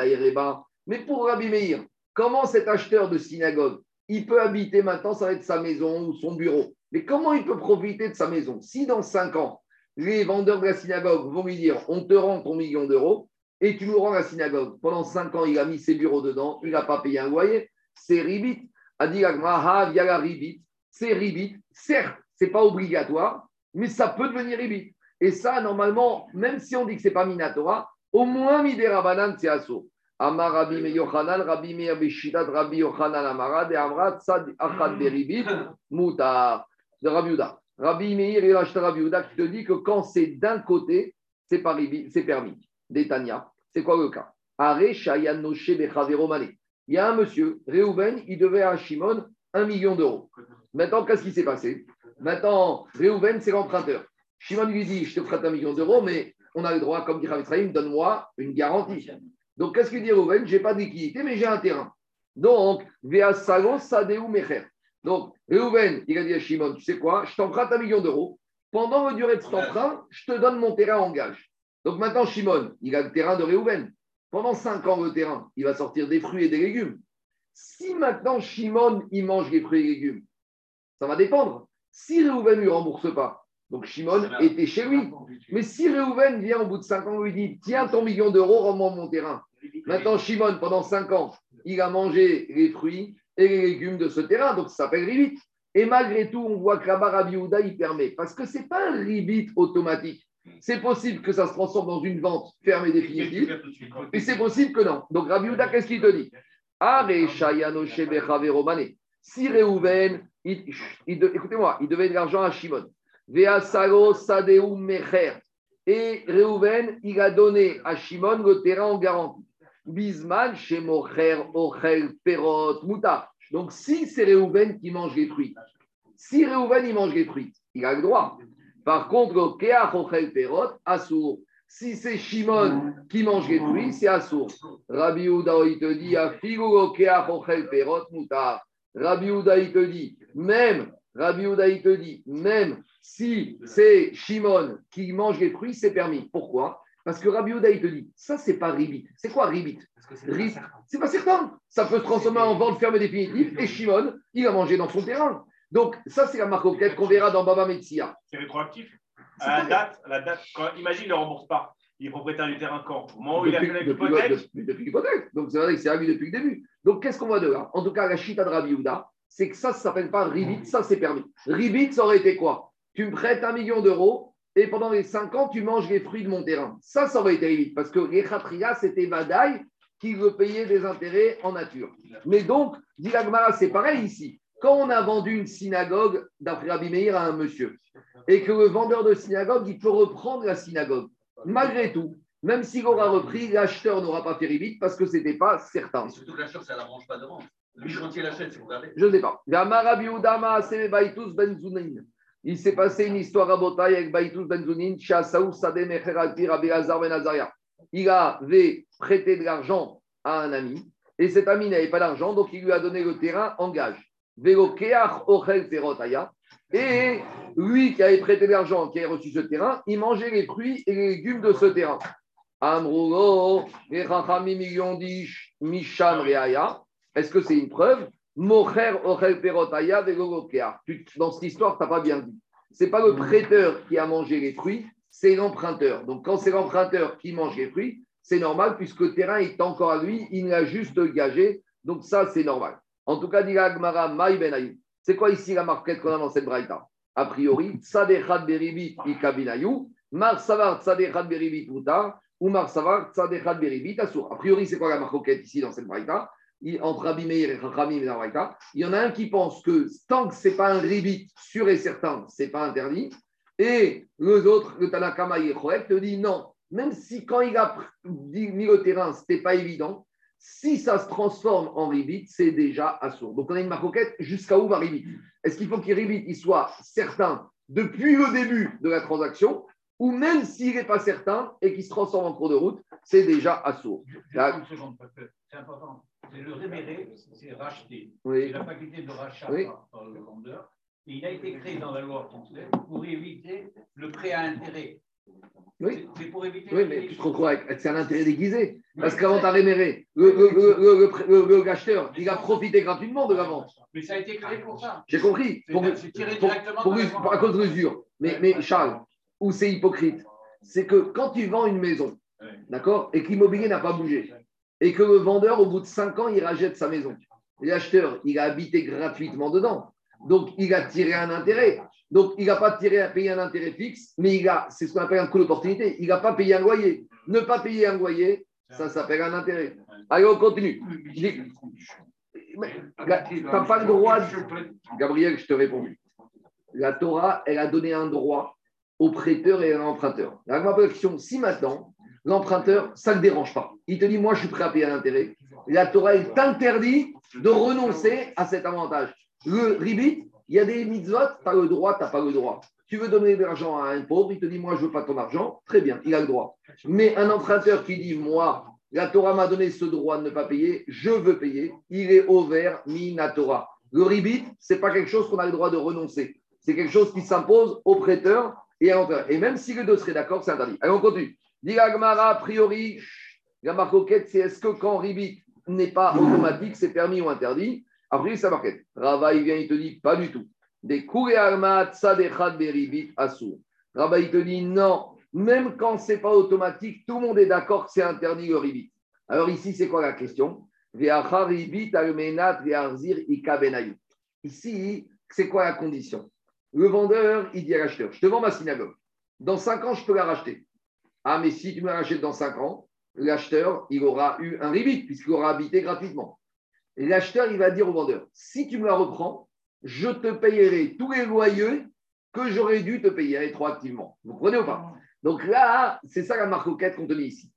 mais pour Rabbi Meir, comment cet acheteur de synagogue, il peut habiter maintenant, ça va être sa maison ou son bureau. Mais comment il peut profiter de sa maison Si dans cinq ans, les vendeurs de la synagogue vont lui dire on te rend ton million d'euros et tu nous rends la synagogue. Pendant cinq ans, il a mis ses bureaux dedans, il n'a pas payé un loyer. C'est ribit. A dit la ribit. C'est ribit. Certes, ce n'est pas obligatoire, mais ça peut devenir ribit. Et ça, normalement, même si on dit que ce n'est pas Minatora, au moins Midera Banan, c'est assaut. Amar Rabbi Yochanan, Rabbi Meir Bishidat, Rabbi Yochanan Amara, de Amrat, Sad Achad Beribit, Moutar, de Rabbi Uda. Rabbi Meir et Rabbi Uda qui te dit que quand c'est d'un côté, c'est permis. D'Etania, c'est quoi le cas Il y a un monsieur, Reuven, il devait à Shimon un million d'euros. Maintenant, qu'est-ce qui s'est passé? Maintenant, Reuven, c'est l'emprunteur. Shimon lui dit Je te prête un million d'euros, mais on a le droit, comme dit Israël, donne-moi une garantie. Donc, qu'est-ce que dit Reuven? Je n'ai pas de liquidité, mais j'ai un terrain. Donc, Vea Salo Sadeu Mecher. Donc, Reuven, il a dit à Shimon, tu sais quoi, je t'emprunte un million d'euros. Pendant la durée de cet emprunt, je te donne mon terrain en gage. Donc maintenant, Shimon, il a le terrain de Reuven. Pendant cinq ans, le terrain, il va sortir des fruits et des légumes. Si maintenant, Shimon, il mange les fruits et légumes, ça va dépendre. Si Reuven ne lui rembourse pas, donc Shimon était chez lui. Mais si Reuven vient au bout de cinq ans, lui dit Tiens ton million d'euros, rends-moi mon terrain. Maintenant, Shimon, pendant cinq ans, il a mangé les fruits et les légumes de ce terrain, donc ça s'appelle ribit. Et malgré tout, on voit que là-bas, Rabbi il permet. Parce que ce n'est pas un ribit automatique. C'est possible que ça se transforme dans une vente ferme et définitive. Et c'est possible que non. Donc Rabbi qu'est-ce qu'il te dit? Si Reuven, écoutez-moi, il devait de l'argent à Shimon. Et Reuven, il a donné à Shimon le terrain en garantie. Bisman, chez Mocher, Ochel, Perot, Mouta. Donc, si c'est Reuven qui mange les fruits, si Reuven il mange les fruits, il a le droit. Par contre, Keach, Ochel, Perot, Assour. Si c'est Shimon qui mange les fruits, c'est Assour. Rabbi Ouda, il te dit, Afigu, Keach, Ochel, Perot, Mouta. Rabbi Ouda, il te dit, même, Rabbi Ouda, il te dit, même si c'est Shimon qui mange les fruits, c'est permis. Pourquoi? Parce que Rabbi il te dit, ça, c'est pas ribit. C'est quoi ribit? C'est pas, certain. Ça peut se transformer en vente ferme définitive. Et Shimon, il a mangé dans son terrain. Donc, ça, c'est la marque qu'on verra dans Baba Metsia. C'est rétroactif à la date, la date quand, imagine, il ne rembourse pas. Il est propriétaire du terrain quand? Au moment où il a fait l'hypothèque Depuis l'hypothèque. Donc, c'est vrai que c'est depuis le début. Donc, qu'est-ce qu'on voit de là? En tout cas, la chita de Rabbi Ouda, c'est que ça, ça ne s'appelle pas ribit. Ça, c'est permis. Ribit, ça aurait été quoi? Tu me prêtes un million d'euros et pendant les cinq ans, tu manges les fruits de mon terrain. Ça, ça aurait été vite, parce que les khatria, c'était Vadaï qui veut payer des intérêts en nature. Mais donc, dit c'est pareil ici. Quand on a vendu une synagogue d'après Rabbi Meir à un monsieur, et que le vendeur de synagogue, il peut reprendre la synagogue, malgré tout, même s'il aura repris, l'acheteur n'aura pas fait vite parce que ce n'était pas certain. surtout que l'acheteur, ça ne l'arrange pas de. Je ne sais pas. Il s'est passé une histoire à Botaï avec Baïtous Benzounin, Saou Sadeh Mecherati Rabbi Hazar Ben Azaria. Il avait prêté de l'argent à un ami et cet ami n'avait pas d'argent, donc il lui a donné le terrain en gage. Et lui qui avait prêté de l'argent, qui avait reçu ce terrain, il mangeait les fruits et les légumes de ce terrain. Amrugo, les millions Misham Reaya. Est-ce que c'est une preuve? Dans cette histoire, tu n'as pas bien dit. Ce n'est pas le prêteur qui a mangé les fruits, c'est l'emprunteur. Donc, quand c'est l'emprunteur qui mange les fruits, c'est normal puisque le terrain est encore à lui, il l'a juste gagé. Donc, ça, c'est normal. En tout cas, dit Agmara Ben C'est quoi ici la marquette qu'on a dans cette braïta? A priori, Tzadechad Beribit Ikabinayu, Mar Savar Tzadechad Beribit Muta, ou Mar Savar Tzadechad Beribit Asur. A priori, c'est quoi la marquette ici dans cette braïta? Entre Rabbi Meir et et il y en a un qui pense que tant que ce n'est pas un ribit sûr et certain, ce n'est pas interdit. Et les autres, le Tanakama et te dit non, même si quand il a mis le terrain, ce n'était pas évident, si ça se transforme en ribit, c'est déjà assourd. Donc on a une marcoquette jusqu'à où va ribit Est-ce qu'il faut qu'il ribit, il soit certain depuis le début de la transaction ou même s'il n'est pas certain et qu'il se transforme en cours de route, c'est déjà assourd. C'est important c'est le réméré, c'est racheté. C'est la faculté de rachat par, le vendeur. Et il a été créé dans la loi française pour éviter le prêt à intérêt. Oui. C'est pour éviter. Oui, mais tu te retrouves avec. C'est un intérêt déguisé. Parce qu'avant, tu as réméré. Le, le, le, il a profité gratuitement de la vente. Mais ça a été créé pour ça. J'ai compris. Pour, tiré directement pour, à cause de l'usure. Mais, mais Charles, où c'est hypocrite, c'est que quand tu vends une maison, d'accord, et que l'immobilier n'a pas bougé, et que le vendeur, au bout de 5 ans, il rachète sa maison. L'acheteur, il a habité gratuitement dedans. Donc, il a tiré un intérêt. Donc, il n'a pas tiré à payer un intérêt fixe, mais il a, c'est ce qu'on appelle un coût d'opportunité. Il n'a pas payé un loyer. Ne pas payer un loyer, ça s'appelle un intérêt. Allez, on continue. Tu n'as pas le droit. Gabriel, je te réponds. La Torah, elle a donné un droit au prêteur et à l'emprunteur. La question, si maintenant, l'emprunteur, ça ne dérange pas. Il te dit, moi, je suis prêt à payer un intérêt. La Torah est interdit de renoncer à cet avantage. Le ribit, Il y a des mitzvot, tu as le droit, tu n'as pas le droit. Tu veux donner de l'argent à un pauvre, il te dit, moi, je ne veux pas ton argent. Très bien, il a le droit. Mais un emprunteur qui dit, moi, la Torah m'a donné ce droit de ne pas payer, je veux payer, il est ouvert, mina Torah. Le ribit, ce n'est pas quelque chose qu'on a le droit de renoncer. C'est quelque chose qui s'impose au prêteur et à l'emprunteur. Et même si les deux seraient d'accord, c'est interdit. Allez, on continue. Dit a priori, la marcoquette, c'est est-ce que quand ribit n'est pas automatique, c'est permis ou interdit? Après, ça marquette. Rava, il vient, il te dit, pas du tout. Des beribit assour. Rava, il te dit, non, même quand ce n'est pas automatique, tout le monde est d'accord que c'est interdit le ribit. Alors ici, c'est quoi la question? Ici, c'est quoi la condition? Le vendeur, il dit à l'acheteur, je te vends ma synagogue. Dans 5 ans, je peux la racheter. Ah, mais si tu me la rachètes dans 5 ans, l'acheteur, il aura eu un ribit puisqu'il aura habité gratuitement. Et l'acheteur, il va dire au vendeur, si tu me la reprends, je te payerai tous les loyers que j'aurais dû te payer rétroactivement. Vous comprenez ou pas? Donc là, c'est ça la marque qu'on te dit ici.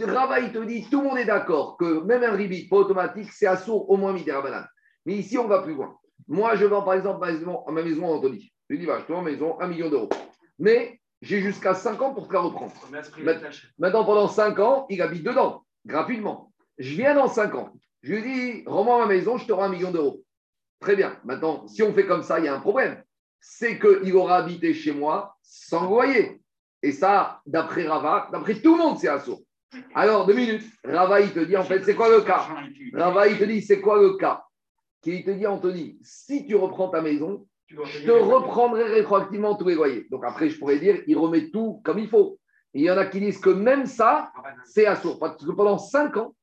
Rava, il te dit, tout le monde est d'accord que même un ribit pas automatique, c'est assourd au moins banane. Mais ici, on va plus loin. Moi, je vends par exemple ma maison, ma maison à Anthony. Je lui dis, va, je te vends ma maison, un million d'euros. Mais j'ai jusqu'à 5 ans pour te la reprendre. Maintenant, pendant 5 ans, il habite dedans, gratuitement. Je viens dans 5 ans. Je lui dis, rends-moi ma maison, je te rends un million d'euros. Très bien. Maintenant, si on fait comme ça, il y a un problème. C'est qu'il aura habité chez moi sans loyer. Et ça, d'après Rava, d'après tout le monde, c'est assourd. Alors, deux minutes. Rava, il te dit, en fait, c'est quoi le cas Rava, il te dit, c'est quoi le cas Qui te dit, Anthony, si tu reprends ta maison, je te reprendrai rétroactivement tous les loyers. Donc après, je pourrais dire, il remet tout comme il faut. il y en a qui disent que même ça, c'est assourd. Parce que pendant cinq ans,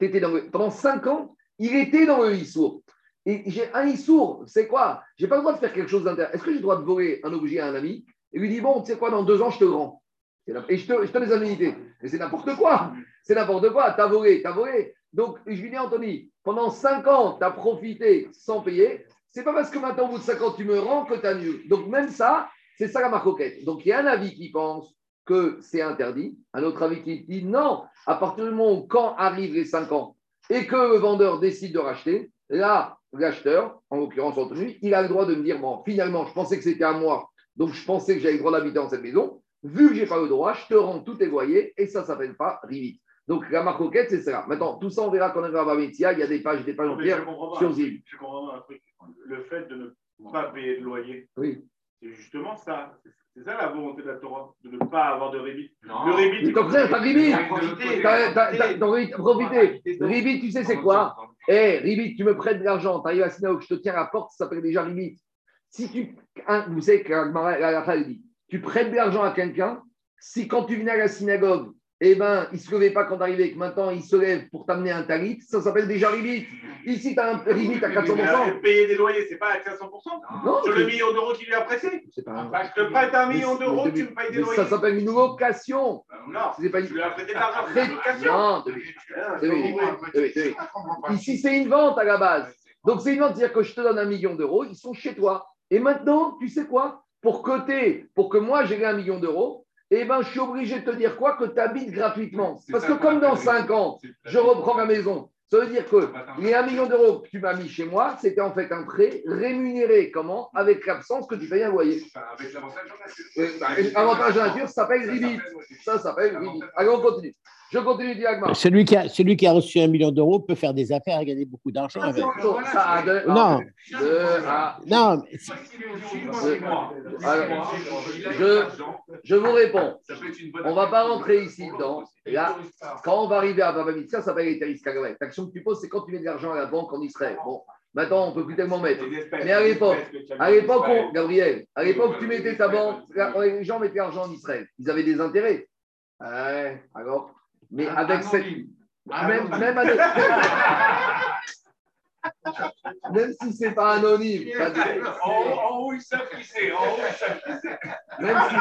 étais dans pendant cinq ans, il était dans le issour. Et j'ai un issour, c'est quoi? J'ai pas le droit de faire quelque chose d'intéressant. Est-ce que j'ai le droit de voler un objet à un ami? Et lui dire, bon, tu sais quoi, dans deux ans, je te rends et je te, je te les indemnités. Mais c'est n'importe quoi. C'est n'importe quoi. T'as volé, t'as volé. Donc, je lui dis, Anthony, pendant 5 ans, tu as profité sans payer. C'est pas parce que maintenant, au bout de 5 ans, tu me rends que tu as mieux. Donc, même ça, c'est ça la marcoquette. Donc, il y a un avis qui pense que c'est interdit, un autre avis qui dit non, à partir du moment où quand arrivent les 5 ans et que le vendeur décide de racheter, là, l'acheteur, en l'occurrence Anthony, il a le droit de me dire, bon, finalement, je pensais que c'était à moi, donc je pensais que j'avais le droit d'habiter dans cette maison, vu que je n'ai pas le droit, je te rends tout tes loyers et ça ne s'appelle pas rivit. Donc la marcoquette, c'est ça. Maintenant, tout ça, on verra quand on arrivera à Métia. Il y a des pages, des pages entières sur Zil. Je comprends un truc. Le fait de ne pas payer de loyer, oui. c'est justement ça. C'est ça la volonté de la Torah, de ne pas avoir de ribit. Le ribit. Tu frère, t'as ribit. Profitez. Ribit, tu sais, c'est quoi? Eh, ribit, tu me prêtes de l'argent, tu arrives à la je te tiens à la porte, ça s'appelle déjà ribit. Si tu. vous savez que la dit tu prêtes de l'argent à quelqu'un, si quand tu venais à la synagogue, eh ben, il ne se levait pas quand tu arrivais, que maintenant il se lève pour t'amener un talit, ça s'appelle déjà ribit. Ici, tu as un ribit à 400%. payer des loyers, c'est pas à 400%. Non, Sur le million d'euros qu'il lui a pressé. C'est pas bah, je te prête un million d'euros, tu me payes des loyers. Ça s'appelle une location. Bah, non, c'est pas une... tu lui as prêté de l'argent, c'est une location. Ici, c'est une vente à la base. Donc, c'est une vente, c'est-à-dire que je te donne un million d'euros, ils sont chez toi. Et maintenant, tu sais quoi? Pour côté, pour que moi j'ai un million d'euros, eh ben, je suis obligé de te dire quoi Que tu habites gratuitement. Parce que comme dans 5 ans, je reprends ma maison, ça veut dire que les 1 million d'euros que tu m'as mis chez moi, c'était en fait un prêt rémunéré. Comment? Avec l'absence que tu payes un loyer. Avec l'avantage en nature. L'avantage en nature, ça s'appelle Ribit. Ça s'appelle Ribit. Allez, on continue. Je continue, Diagma. Celui qui, a, celui qui a reçu un million d'euros peut faire des affaires et gagner beaucoup d'argent. Ah, avec. Ah, non. non. je, je vous réponds. On ne va pas rentrer ici dedans. Là, quand on va arriver à Baba ça s'appelle Eteris Kagavet. L'action que tu poses, c'est quand tu mets de l'argent à la banque en Israël. Bon, maintenant, on ne peut plus tellement mettre. Mais à l'époque, à l'époque, Gabriel, à l'époque, tu mettais ta banque, les gens mettaient l'argent en Israël. Ils avaient des intérêts. Ouais, alors mais avec cette. Même, même, avec... (laughs) même si ce n'est pas anonyme. En haut, ils savent qui c'est. En haut, qui c'est. Même si.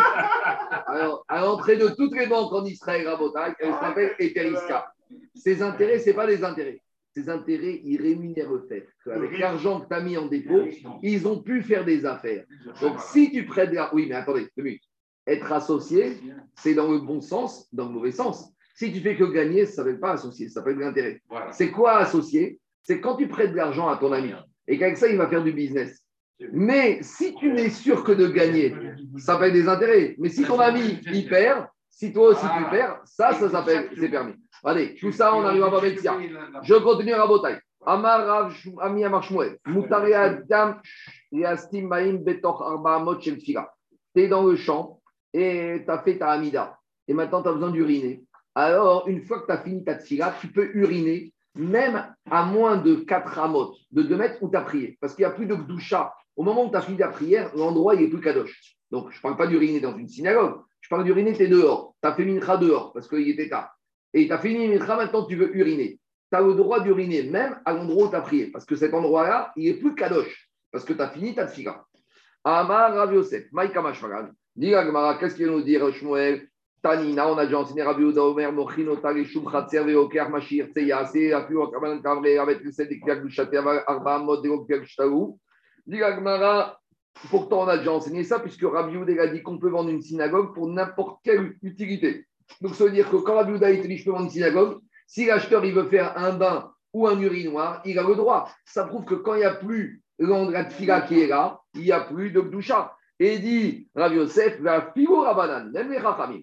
Alors, à l'entrée de toutes les banques en Israël, Rabotai, elle s'appelle Eteriska. Ces intérêts, ce n'est pas des intérêts. Ces intérêts, ils rémunèrent le fait qu'avec l'argent que tu as mis en dépôt, ils ont pu faire des affaires. Donc, si tu prêtes. Oui, mais attendez, deux minutes. Être associé, c'est dans le bon sens, dans le mauvais sens. Si tu fais que gagner, ça ne s'appelle pas associé, ça s'appelle de l'intérêt. C'est quoi associé C'est quand tu prêtes de l'argent à ton ami et qu'avec ça, il va faire du business. Mais si tu n'es sûr que de gagner, ça paye des intérêts. Mais si ton ami, il perd, si toi aussi tu perds, ça, ça s'appelle, c'est permis. Allez, tout ça, on arrive à Babetsia. Je continue à Botaï. Amar Ami Amar Shmuel. Moutari Adam Yastim Maim Betoch Arba Amot Shel Tu es dans le champ et tu as fait ta Amida. Et maintenant, tu as besoin d'uriner. Alors, une fois que tu as fini ta tfila, tu peux uriner même à moins de 4 amot, de 2 mètres où tu as prié. Parce qu'il n'y a plus de doucha. Au moment où tu as fini ta prière, l'endroit, n'est plus kadosh. Donc, je ne parle pas d'uriner dans une synagogue. Je parle d'uriner, tu es dehors. Tu as fait mincha dehors parce qu'il était tard. Et tu as fini mincha, maintenant tu veux uriner. Tu as le droit d'uriner même à l'endroit où tu as prié. Parce que cet endroit-là, il n'est plus kadosh. Parce que tu as fini ta tfila. Amar Rav Yosef, Maïka Mashmagan. Dis qu'est-ce qu'il nous dire, Shmuel? Tanina, on a déjà enseigné Rabbi Ouda Omer, Mochino, Taleshum, Khatser, Veoker, Mashir, Tseyase, Apu, Akaman, Kavre, avec le set de Kiak, Dushate, Arba, Mod, Kiak, Shtaou. Dit pourtant on a déjà enseigné ça, puisque Rabbi Ouda a dit qu'on peut vendre une synagogue pour n'importe quelle utilité. Donc ça veut dire que quand Rabbi Ouda dit je peux vendre une synagogue, si l'acheteur veut faire un bain ou un urinoir, il a le droit. Ça prouve que quand il n'y a plus l'endroit de fila qui est là, il n'y a plus de Gdusha. Et dit Rabbi Yosef, va figo Rabanan, même les Rachamim.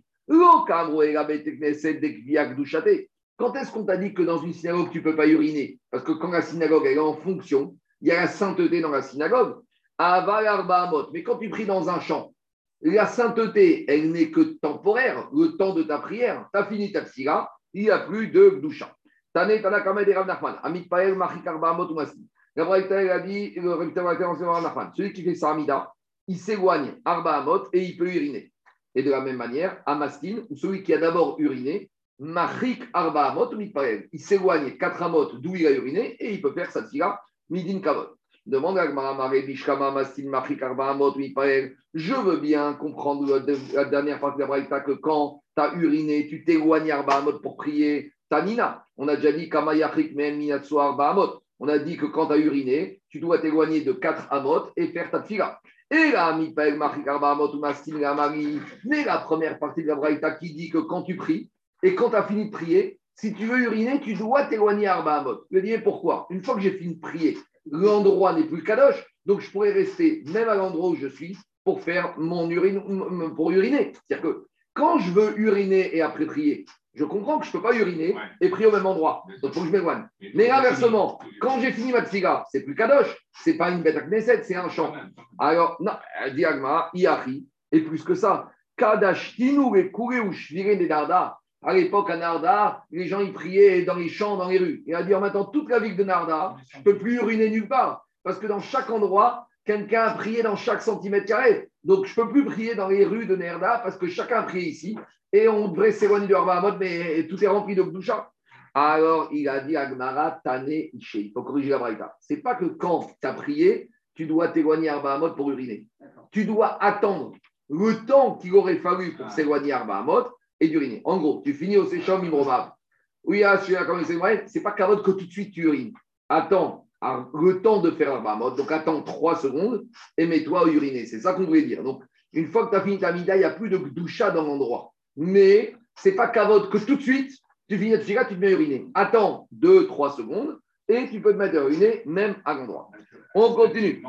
Quand est-ce qu'on t'a dit que dans une synagogue, tu ne peux pas uriner? Parce que quand la synagogue est en fonction, il y a la sainteté dans la synagogue. Mais quand tu pries dans un champ, la sainteté, elle n'est que temporaire, le temps de ta prière. Tu as fini ta psyra, il n'y a plus de gdoucha. Tane Tana Kamed et Rav Nachman. Amit Pael, Machik. La a dit, le celui qui fait sa Amida, il s'éloigne Arba Amot et il peut uriner. Et de la même manière, Amastin, celui qui a d'abord uriné, Mahrik Arba Amot il s'éloigne 4 Amot d'où il a uriné et il peut faire sa tira Midin Kavot. Demande à Bishkama Mastin Mahrik Arba Amot Je veux bien comprendre la dernière partie de la Braïta que quand tu as uriné, tu t'éloignes Arba Amot pour prier. Tanina, on a déjà dit Arba Amot. On a dit que quand tu as uriné, tu dois t'éloigner de 4 Amot et faire ta tira. Et la mais la première partie de la Braïta qui dit que quand tu pries et quand tu as fini de prier, si tu veux uriner, tu dois t'éloigner à Arba Je dis pourquoi Une fois que j'ai fini de prier, l'endroit n'est plus kadosh, donc je pourrais rester même à l'endroit où je suis pour faire mon urine, pour uriner. C'est-à-dire que quand je veux uriner et après prier, je comprends que je ne peux pas uriner et prier au même endroit. Donc, il faut que je m'éloigne. Mais inversement, quand j'ai fini ma tfiga, c'est plus kadosh, c'est pas une bête à Knesset, c'est un champ. Alors, non, diagma, iari, et plus que ça, kadashtinu et kure des Narda. À l'époque, à Narda, les gens y priaient dans les champs, dans les rues. Et à dire maintenant, toute la ville de Narda, je ne peux plus uriner nulle part. Parce que dans chaque endroit, quelqu'un a prié dans chaque centimètre carré. Donc, je ne peux plus prier dans les rues de Narda parce que chacun a prié ici et on devrait s'éloigner de Arba mais tout est rempli de Gdusha. Alors, il a dit Agmara, Tane, Ishe. Il faut corriger la braïta. Ce n'est pas que quand tu as prié, tu dois t'éloigner Arba pour uriner. Tu dois attendre le temps qu'il aurait fallu pour ah. s'éloigner Arba et d'uriner. En gros, tu finis au séchant Mimromav. Oui, ah, celui-là, comme c'est c'est pas carotte que tout de suite tu urines. Attends le temps de faire Arba donc attends 3 secondes et mets-toi à uriner. C'est ça qu'on voulait dire. Donc, une fois que tu as fini ta mida, il n'y a plus de doucha dans l'endroit mais c'est pas kavod que tout de suite, tu finis de tu te mets à uriner. Attends 2-3 secondes et tu peux te mettre à uriner même à l'endroit. On continue.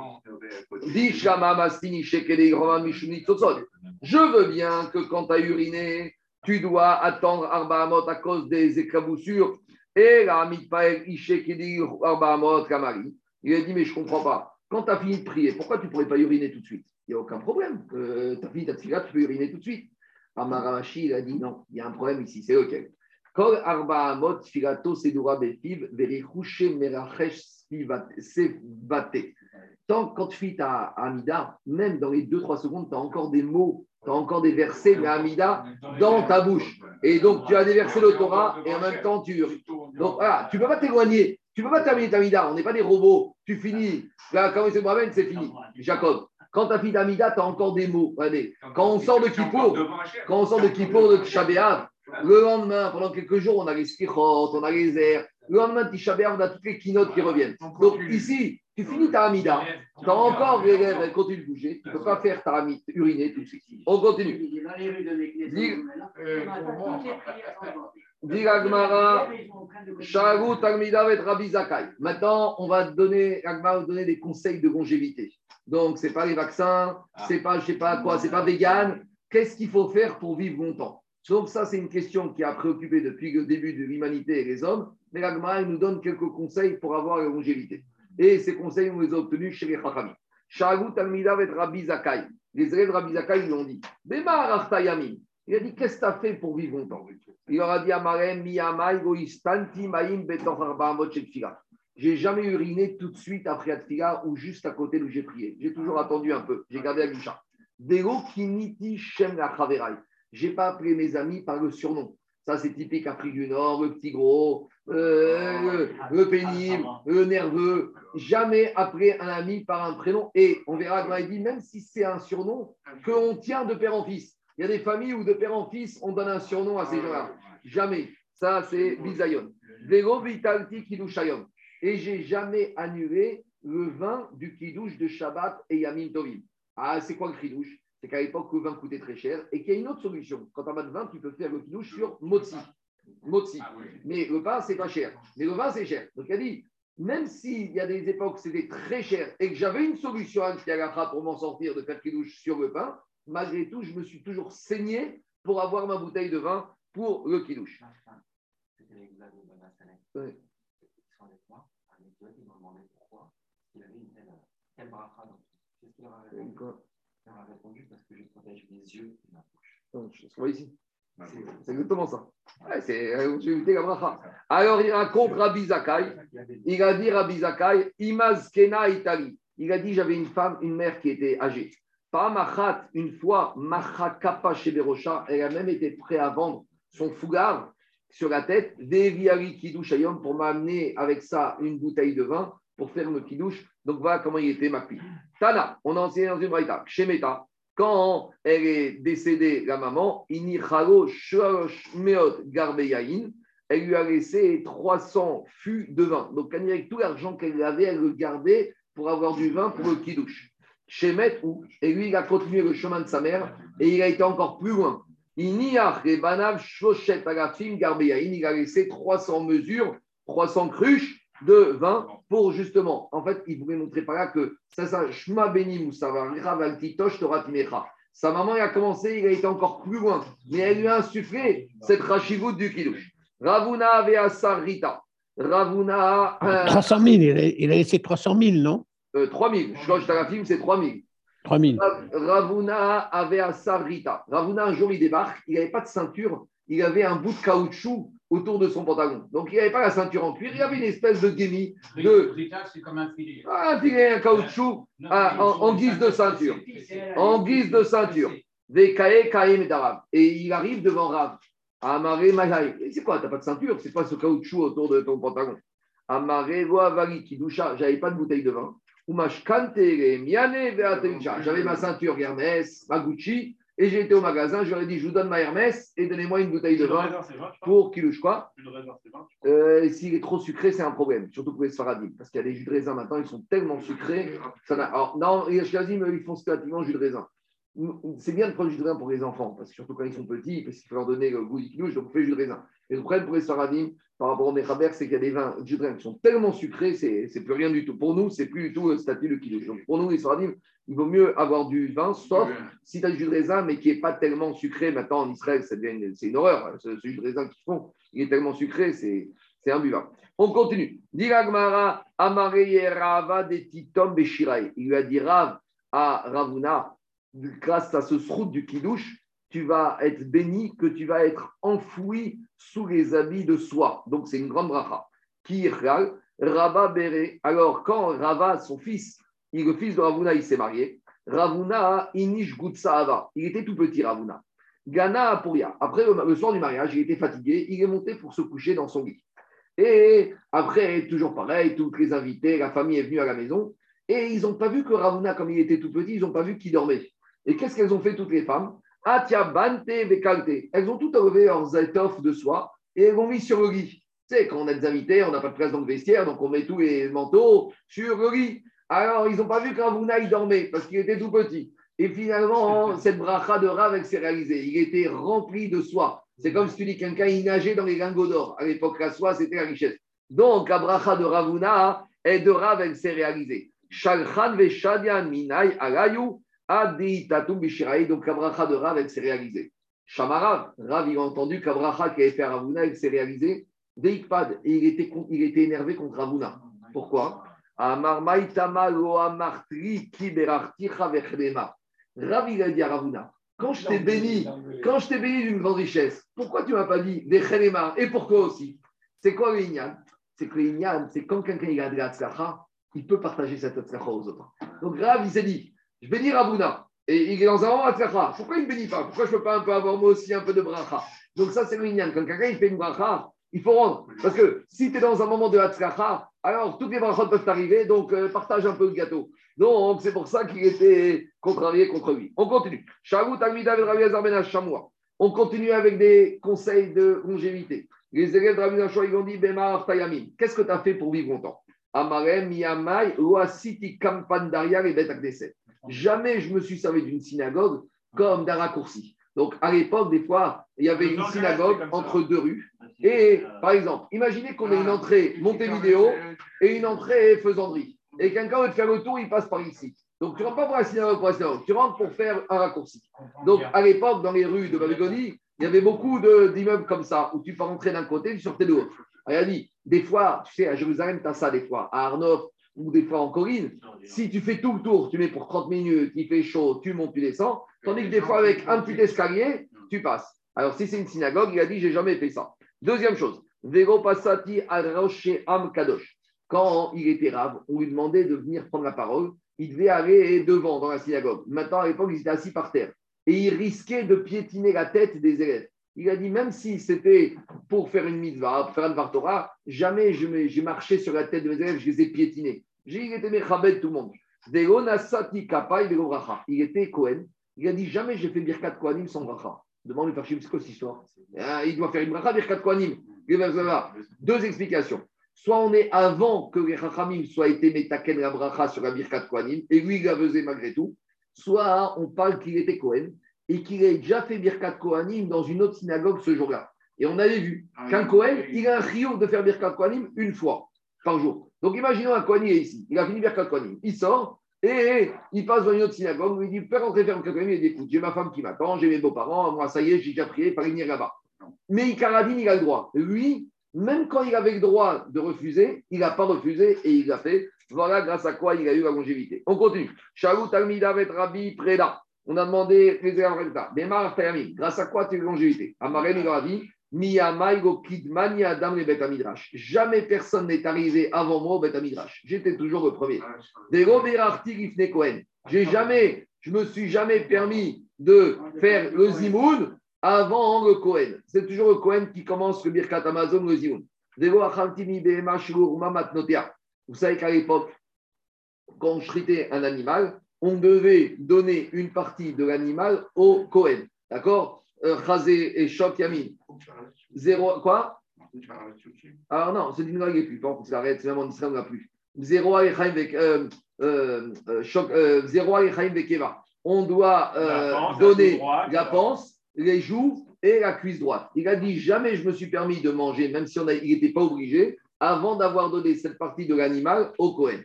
Je veux bien que quand tu as uriné, tu dois attendre Arba Amot à cause des éclaboussures. Et la Arba Amot Kamari. Il a dit, mais je comprends pas. Quand tu as fini de prier, pourquoi tu ne pourrais pas uriner tout de suite? Il n'y a aucun problème. Euh, tu as fini ta tu peux uriner tout de suite. Amaramashi, il a dit non, il y a un problème ici, c'est sevate. Tant quand tu fais ta Amida, même dans les 2-3 secondes, tu as encore des mots, tu as encore des versets de Amida dans ta bouche. Et donc tu as des versets de Torah et en même temps tu. Donc voilà, tu ne peux pas t'éloigner. Tu ne peux pas terminer ta Amida. On n'est pas des robots. Tu finis. Là, quand c'est moi-même, c'est fini. Jacob. Quand tu as fini d'Amida, tu as encore des mots. quand on sort de Kippour, quand on sort de Kippour, de Tisha le lendemain, pendant quelques jours, on a les Skichot, on a les airs. Le lendemain de Tisha on a toutes les keynotes qui reviennent. Donc ici, Tu finis ta amida, tu as encore les lèvres, elles continuent de bouger, tu ne peux pas faire ta amida, uriner tout de suite. On continue. Dit Maintenant, on va donner, va donner des conseils de longévité. Donc, ce n'est pas les vaccins, ah. c'est pas, je sais pas quoi, c'est pas vegan. Qu'est-ce qu'il faut faire pour vivre longtemps? Donc, ça, c'est une question qui a préoccupé depuis le début de l'humanité et les hommes. Mais l'Agmara, nous donne quelques conseils pour avoir la longévité. Et ces conseils, on les a obtenus chez les Chachamim. Shagut Talmida Rabbi Zakai. Les élèves de Rabbi Zakai lui ont dit Bema Il a dit Qu'est-ce que tu as fait pour vivre longtemps? Il leur a dit Amarem, Miyamai, Goistanti, Maïm, J'ai jamais uriné tout de suite après Atfila ou juste à côté où j'ai prié. J'ai toujours attendu un peu. J'ai gardé la guicha. Dego Kiniti Shem Je n'ai pas appelé mes amis par le surnom. Ça, c'est typique Afrique du Nord, le petit gros, euh, le, pénible, le nerveux. Jamais appeler un ami par un prénom. Et on verra quand il dit, même si c'est un surnom, qu'on tient de père en fils. Il y a des familles où de père en fils, on donne un surnom à ces gens-là. Jamais. Ça, c'est Bisayon. Vitalti Kidouchayom. Et j'ai jamais annulé le vin du Kidouche de Shabbat et Yamin Tovim. Ah, c'est quoi le Kidouche c'est qu'à l'époque, le vin coûtait très cher et qu'il y a une autre solution. Quand tu as de vin, tu peux faire le kidouche sur motzi. Motzi. Ah Mais le pain, c'est pas cher. Mais le vin, c'est cher. Donc, il a dit, même s'il y a des époques où c'était très cher et que j'avais une solution à pour m'en sortir de faire kidouche sur le pain, malgré tout, je me suis toujours saigné pour avoir ma bouteille de vin pour le kidouche. Oui. Ils m'ont demandé pourquoi il avait une telle bracha dans tout. Ça m'a répondu? parce que je protège mes yeux et ma bouche. je vois ici. C'est exactement ça. Ouais, c'est euh, Alors, il raconte Rabbi Zakai. Il a dit Rabbi Zakai, Imazkena Italie. Il a dit j'avais une femme, une mère qui était âgée. Machat, une fois, Machakapa chez Berocha, elle a même été prête à vendre son foulard sur la tête, Deviari Kidouchayom, pour m'amener avec ça une bouteille de vin pour faire le kidouche. Donc voilà comment il était ma fille. Tana, on a enseigné dans une braïta, Shemeta, quand elle est décédée, la maman, Inichalo Meot Garbeyain, elle lui a laissé 300 fûts de vin. Donc, avec tout l'argent qu'elle avait, elle le gardait pour avoir du vin pour le kidouche. Shemet, et lui, il a continué le chemin de sa mère et il a été encore plus loin. Il a laissé 300 mesures, 300 cruches de vin pour justement, en fait, il voulait montrer par là que ça, ça, Shma Beni Moussava, Ravaltitosh Toratimecha. Sa maman, il a commencé, il a été encore plus loin, mais elle lui a insufflé cette rachivout du Kiddush. Ravuna avait Rita. Ravuna. 300 000, il a, laissé 300 000, non? Euh, 3 000. Je crois que la film, c'est 3 000. 3 000. Ravuna avait Rita. Ravuna, un jour, il débarque, il n'avait pas de ceinture, il avait un bout de caoutchouc autour de son pantalon. Donc, il n'y avait pas la ceinture en cuir, il y avait une espèce de guémie. De... c'est comme un filet. Ah, un filet, un caoutchouc ah, en, guise de ceinture. En guise de ceinture. Et il arrive devant Rav. Amaré. C'est quoi Tu n'as pas de ceinture? C'est pas ce caoutchouc autour de ton pantalon. Amaré Loavali Kidusha. J'avais pas de bouteille de vin. J'avais ma ceinture Hermès, ma Gucci et j'ai été au magasin, j'aurais dit, je vous donne ma Hermès et donnez-moi une bouteille de vin pour Kilouche quoi. Euh, S'il est trop sucré, c'est un problème, surtout pour les Sfaradim, parce qu'il y a des jus de raisin maintenant, ils sont tellement sucrés. Ça Alors, non, les Ashkenazim, ils font systématiquement jus de raisin. C'est bien de prendre du jus de raisin pour les enfants, parce que surtout quand ils sont petits, parce qu'il faut leur donner le goût du Kilouche, donc on fait jus de raisin. Et le problème pour les Sfaradim, par rapport au Mechaber, c'est qu'il y a des vins raisin qui sont tellement sucrés, c'est plus rien du tout. Pour nous, c'est plus du tout le statut de Kilouche. Donc pour nous, les Sfaradim, il vaut mieux avoir du vin, sauf si tu as du jus de raisin, mais qui n'est pas tellement sucré. Maintenant, en Israël, c'est une, horreur. Ce, jus de raisin qu'ils font, il est tellement sucré, c'est imbuvable. On continue. Diragmara, Rava de Titom Beshirai. Il lui a dit Rav à Ravuna, grâce à ce srout du Kidouche, tu vas être béni, que tu vas être enfoui sous les habits de soie. Donc, c'est une grande bracha. Kirchal, Rava. Alors, quand Rava, son fils, il, le fils de Ravuna, il s'est marié. Ravuna, Inish Gutsaava. Il était tout petit, Ravuna. Gana Apuria. Après le, soir du mariage, il était fatigué. Il est monté pour se coucher dans son lit. Et après, toujours pareil, tous les invités, la famille est venue à la maison. Et ils n'ont pas vu que Ravuna, comme il était tout petit, ils n'ont pas vu qu'il dormait. Et qu'est-ce qu'elles ont fait toutes les femmes? Atia Bante Bekalte. Elles ont tout enlevé leurs étoffes de soie et elles l'ont mis sur le lit. Tu sais, quand on a des invités, on n'a pas de place dans le vestiaire, donc on met tous les manteaux sur le lit. Alors, ils n'ont pas vu qu'Ravuna, il dormait parce qu'il était tout petit. Et finalement, cette bracha de Rav, s'est réalisée. Il était rempli de soie. C'est comme si tu dis quelqu'un, il nageait dans les lingots d'or. À l'époque, la soie, c'était la richesse. Donc, la bracha de Ravuna et de Rav, elle s'est réalisée. Shalchan veshadian minai alayu. Donc, la bracha de Rav, elle s'est réalisée. Shamarav, Rav, il a entendu qu'la bracha qui avait fait à Ravuna, elle s'est réalisée. Deikpad, et il était, il était énervé contre Ravuna. Pourquoi? Rav, il a dit à Ravuna, quand je t'ai béni, quand je t'ai béni d'une grande richesse, pourquoi tu ne m'as pas dit des Et pourquoi aussi? C'est quoi le C'est que le c'est quand quelqu'un a de la il peut partager cette tzlacha aux autres. Donc Rav, il s'est dit, je bénis Ravuna, et il est dans un moment tzlacha. Pourquoi il ne bénit pas? Pourquoi je ne peux pas un peu avoir moi aussi un peu de bracha? Donc ça, c'est le Inyan. Quand quelqu'un fait une bracha, il faut rendre. Parce que si tu es dans un moment de Hatzlacha, alors toutes les brachot peuvent arriver, donc euh, partage un peu le gâteau. Donc c'est pour ça qu'il était contrarié contre lui. On continue. Ben On continue avec des conseils de longévité. Les élèves de Rabbi ils ont dit Qu'est-ce que tu as fait pour vivre longtemps? Amarem, Yamai, Oasiti, Kampandaria et Bet Jamais je me suis servi d'une synagogue comme d'un raccourci. Donc à l'époque, des fois, il y avait une synagogue entre deux rues. Et par exemple, imaginez qu'on ait une entrée Montevideo et une entrée Faisanderie. Et quelqu'un veut te faire le tour, il passe par ici. Donc tu ne rentres pas pour la synagogue, pour la synagogue, tu rentres pour faire un raccourci. Donc à l'époque, dans les rues de Babylonie, il y avait beaucoup d'immeubles comme ça, où tu peux rentrer d'un côté, tu sortais de l'autre. Il a dit, des fois, tu sais, à Jérusalem, tu as ça des fois, à Arnof ou des fois en Corine, si tu fais tout le tour, tu mets pour 30 minutes, il fait chaud, tu montes, tu descends, tandis que des fois, avec un petit escalier, tu passes. Alors si c'est une synagogue, il a dit, j'ai jamais fait ça. Deuxième chose, Passati Am Kadosh. Quand il était rave, on lui demandait de venir prendre la parole. Il devait aller devant dans la synagogue. Maintenant, à l'époque, il était assis par terre. Et il risquait de piétiner la tête des élèves. Il a dit, même si c'était pour faire une mitzvah, pour faire un Vartora, jamais j'ai marché sur la tête de mes élèves, je les ai piétinés. J'ai été de tout le monde. Il était Cohen. Il a dit, jamais j'ai fait Birkat Kohanim sans bracha. Demande le c'est quoi cette histoire? Ah, Il doit faire une bracha, Birkat Kohanim. Deux explications. Soit on est avant que les Chachamim soient été Metaken la bracha sur la Birkat Kohanim, et lui, il la faisait malgré tout. Soit on parle qu'il était Cohen et qu'il ait déjà fait Birkat Kohanim dans une autre synagogue ce jour-là. Et on avait vu ah qu'un Cohen, il a un rio de faire Birkat Kohanim une fois par jour. Donc imaginons un Kohen, il est ici, il a fini Birkat Kohanim, il sort, et il passe dans une autre synagogue où il dit Père, rentrer faire Kohanim, il dit j'ai ma femme qui m'attend, j'ai mes beaux-parents, moi ça y est, j'ai déjà prié, pas venir là-bas. Mais Ikaradine, il a le droit. Lui, même quand il avait le droit de refuser, il n'a pas refusé et il a fait. Voilà grâce à quoi il a eu la longévité. On continue. Shalut Talmida Rabbi Preda. On a demandé les Grâce à quoi tu as eu la longévité? Amaren, il a dit. Jamais personne n'est arrivé avant moi au Betamidrash. J'étais toujours le premier. J'ai jamais, je me suis jamais permis de faire le zimoun avant le Kohen. C'est toujours le Kohen qui commence le Birkat Amazon, le Zimoun. Vous savez qu'à l'époque, quand on shritait un animal, on devait donner une partie de l'animal au Kohen. D'accord? Chazé et Shok Yamin. Zéro, quoi? Ah non, ce dîner n'est plus. Par contre, arrête, même en Israël, on n'a plus. Zéro Alechaim euh, euh, Vekeva. On doit donner la panse les joues et la cuisse droite. Il a dit jamais je me suis permis de manger, même si on il n'était pas obligé, avant d'avoir donné cette partie de l'animal au Cohen.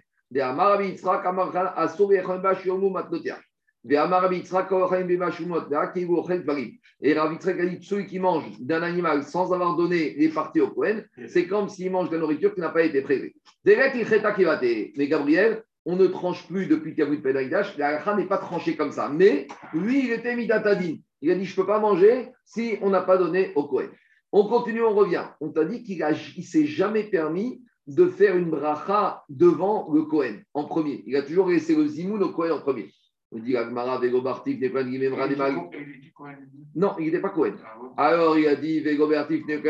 Et Rabbi a dit celui qui mange d'un animal sans avoir donné les parties au Cohen, c'est comme s'il mange de la nourriture qui n'a pas été prélevée. Mais Gabriel, on ne tranche plus depuis qu'il y a eu de la n'est pas tranchée comme ça. Mais lui, il était midatadine. Il a dit, je ne peux pas manger si on n'a pas donné au Kohen. On continue, on revient. On t'a dit qu'il ne s'est jamais permis de faire une bracha devant le Kohen en premier. Il a toujours laissé le zimoun au Kohen en premier. On dit Agmara, Vego Bartif, des Non, il n'était pas Kohen. Ah Alors il a dit Vego Bartif, des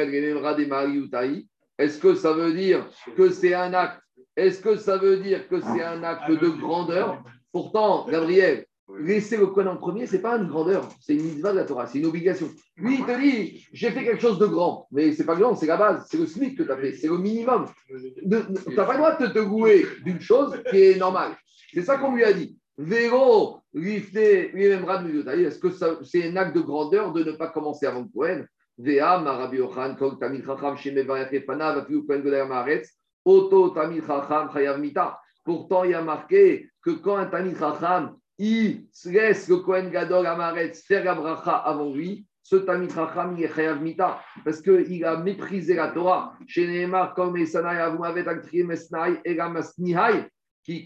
Est-ce que ça veut dire que c'est un acte? Est-ce que ça veut dire que c'est un acte de grandeur? Pourtant, Gabriel, laisser le Kohen en premier, ce n'est pas une grandeur, c'est une mitzvah de la Torah, c'est une obligation. Lui, il te dit, j'ai fait quelque chose de grand, mais ce n'est pas grand, c'est la base, c'est le SMIC que tu as fait, c'est le minimum. Tu n'as pas le droit de te gouer d'une chose qui est normale. C'est ça qu'on lui a dit. Véro, est-ce que c'est un acte de grandeur de ne pas commencer avant Kohen? Vea, Marabi Ochan, Kol Tamil Chacham, Shemeva Yachefana, Vafiu Kohen Goler Maaretz, Oto Tamil Chacham, Chayav Mita. Pourtant, il y a marqué que quand un Tamil Chacham, il laisse le Kohen Gadol Amaretz faire la bracha avant lui, ce Tamil Chacham, il est Chayav Mita, parce qu'il a méprisé la Torah. Chez Neymar, comme Esanai, Avumavet, Aktri, Mesnai, Egamas Nihai, Là,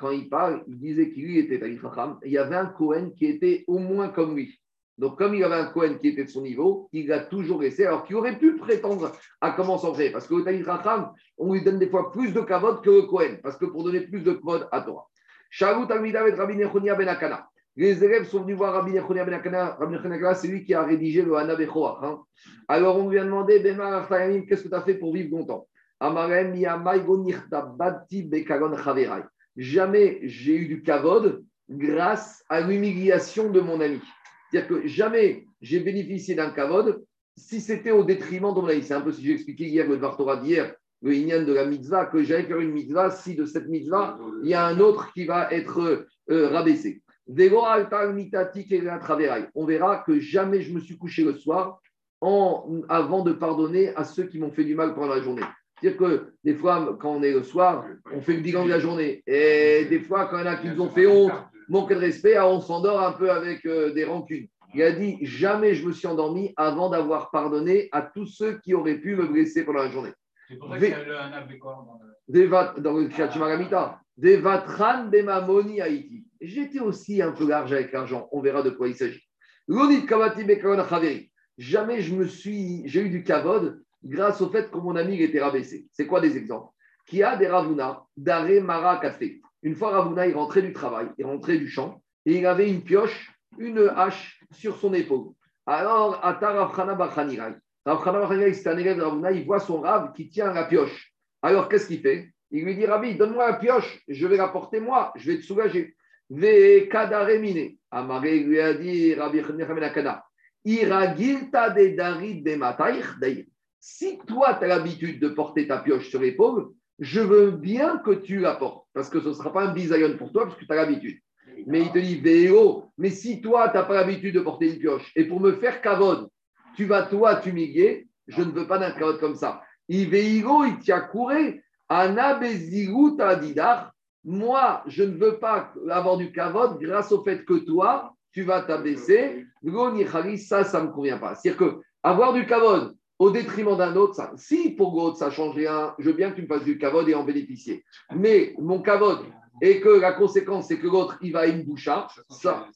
quand il parle, il disait qu'il était Tamil Chacham, il y avait un Kohen qui était au moins comme lui. Donc, comme il avait un Cohen qui était de son niveau, il l'a toujours laissé, alors qu'il aurait pu prétendre à comment s'entrer. Parce que Taïd Racham, on lui donne des fois plus de kavod que le Cohen, parce que pour donner plus de kavod à toi. Shalut Almida et Rabbi Nechonia Ben Akana. Les élèves sont venus voir Rabbi Nechonia Ben Akana. Rabbi Nechonia, c'est lui qui a rédigé le Hana hein. Alors, on lui a demandé, Bema qu'est-ce que tu as fait pour vivre longtemps? Jamais j'ai eu du kavod grâce à l'humiliation de mon ami. C'est-à-dire que jamais j'ai bénéficié d'un kavod si c'était au détriment de mon ami. C'est un peu ce que j'ai expliqué hier, le Dvar d'hier, le Inyan de la mitzvah, que j'allais faire une mitzvah si de cette mitzvah, il y a un autre qui va être euh, rabaissé. On verra que jamais je me suis couché le soir en, avant de pardonner à ceux qui m'ont fait du mal pendant la journée. C'est-à-dire que des fois, quand on est le soir, on fait le bilan de la journée. Et des fois, quand il y en a qui nous ont fait honte, manque de respect, on s'endort un peu avec euh, des rancunes. Il a dit Jamais je me suis endormi avant d'avoir pardonné à tous ceux qui auraient pu me blesser pendant la journée. C'est pour ça qu'il y a un dans le. Dans le Khachimagamita. Devatran Bemamoni Haïti. J'étais aussi un peu large avec l'argent. On verra de quoi il s'agit. Jamais je me suis, j'ai eu du kavod grâce au fait que mon ami était rabaissé. C'est quoi des exemples? Qui a des ravuna, d'are mara une fois, Ravuna, il rentrait du travail, il rentrait du champ, et il avait une pioche, une hache sur son épaule. Alors, Atar Ravchana Bachanirai. Ravchana c'est un élève de Ravuna, il voit son Rav qui tient la pioche. Alors, qu'est-ce qu'il fait? Il lui dit Rabbi, donne-moi la pioche, je vais la porter moi, je vais te soulager. Ve kadaremine. Amaré lui a dit Rabbi Kana. Iragilta de Darid de Si toi, tu as l'habitude de porter ta pioche sur l'épaule, je veux bien que tu l'apportes, parce que ce ne sera pas un bisayon pour toi, parce que tu as l'habitude. Mais il te dit, Véo, mais si toi, tu n'as pas l'habitude de porter une pioche, et pour me faire kavod, tu vas toi t'humilier, je ne veux pas d'un kavod comme ça. Iveiro, il couré, Ana Didar, moi, je ne veux pas avoir du kavod grâce au fait que toi, tu vas t'abaisser. Ça, ça ne me convient pas. C'est-à-dire que avoir du kavod au détriment d'un autre, ça, si pour l'autre ça change rien, je veux bien que tu me fasses du kavod et en bénéficier. Mais mon kavod, et que la conséquence, c'est que l'autre, il va à une boucha, ça.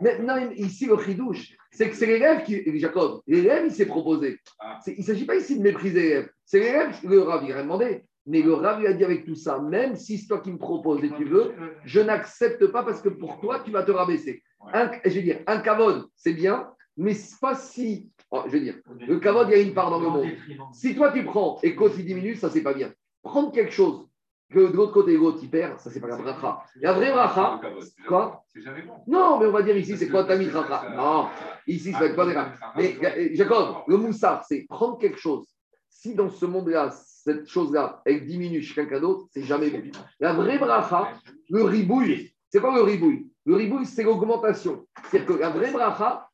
Mais non, ici, le chidouche, c'est que c'est l'élève qui, Jacob, l'élève, il s'est proposé. Ah. Il ne s'agit pas ici de mépriser l'élève. C'est l'élève, le Rav, il a demandé. Mais le Rav, il a dit avec tout ça, même si c'est toi qui me proposes et tu veux, je n'accepte pas parce que pour toi, tu vas te rabaisser. je veux dire, un kavod, c'est bien, mais pas si Oh, je veux dire, le kavod, il y a une part dans le monde. Si toi, tu prends et que tu diminues, ça, c'est pas bien. Prendre quelque chose que de l'autre côté, l'autre, il perd, ça, c'est pas la bracha. La vraie bracha, quoi Non, mais on va dire ici, c'est quoi ta bracha Non, ici, ça va être pas des Mais euh, Jacob, le moussard, c'est prendre quelque chose. Si dans ce monde-là, cette chose-là, elle diminue chez quelqu'un d'autre, c'est jamais bon. La vraie bracha, le ribouille, c'est quoi le ribouille Le ribouille, c'est l'augmentation. C'est-à-dire que la vraie bracha,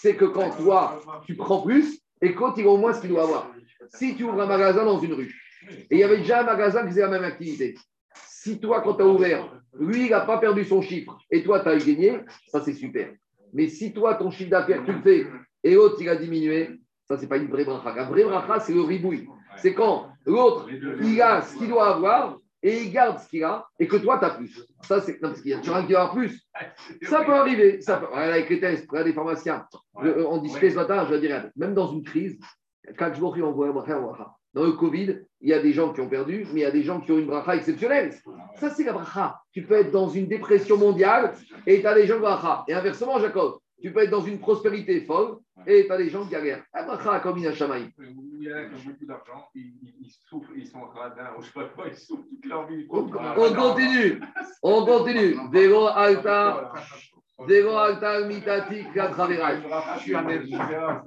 c'est que quand toi, tu prends plus, et quand il a au moins ce qu'il doit avoir. Si tu ouvres un magasin dans une rue, et il y avait déjà un magasin qui faisait la même activité, si toi, quand tu as ouvert, lui, il n'a pas perdu son chiffre, et toi, tu as gagné, ça, c'est super. Mais si toi, ton chiffre d'affaires, tu le fais, et l'autre, il a diminué, ça, c'est pas une vraie bracha. La vraie bracha, c'est le ribouille. C'est quand l'autre, il a ce qu'il doit avoir, et il garde ce qu'il a et que toi, tu as plus. Ça, c'est. Parce qu'il y a toujours un qui va plus. Ça peut arriver. Ça peut... Avec les tests, les pharmaciens. on discutait ce matin, je veux dire, même dans une crise, quand je on voit dans le Covid, il y a des gens qui ont perdu, mais il y a des gens qui ont une bracha exceptionnelle. Ça, c'est la bracha. Tu peux être dans une dépression mondiale et tu as des gens de bracha. Et inversement, Jacob, tu peux être dans une prospérité folle et tu as des gens qui galèrent. La bracha comme. Il y a qui ont beaucoup d'argent, ils, souffrent, ils sont radins, je sais pas quoi, ils souffrent toute leur vie. On, continue. On continue. Vélo alta. Alta mitati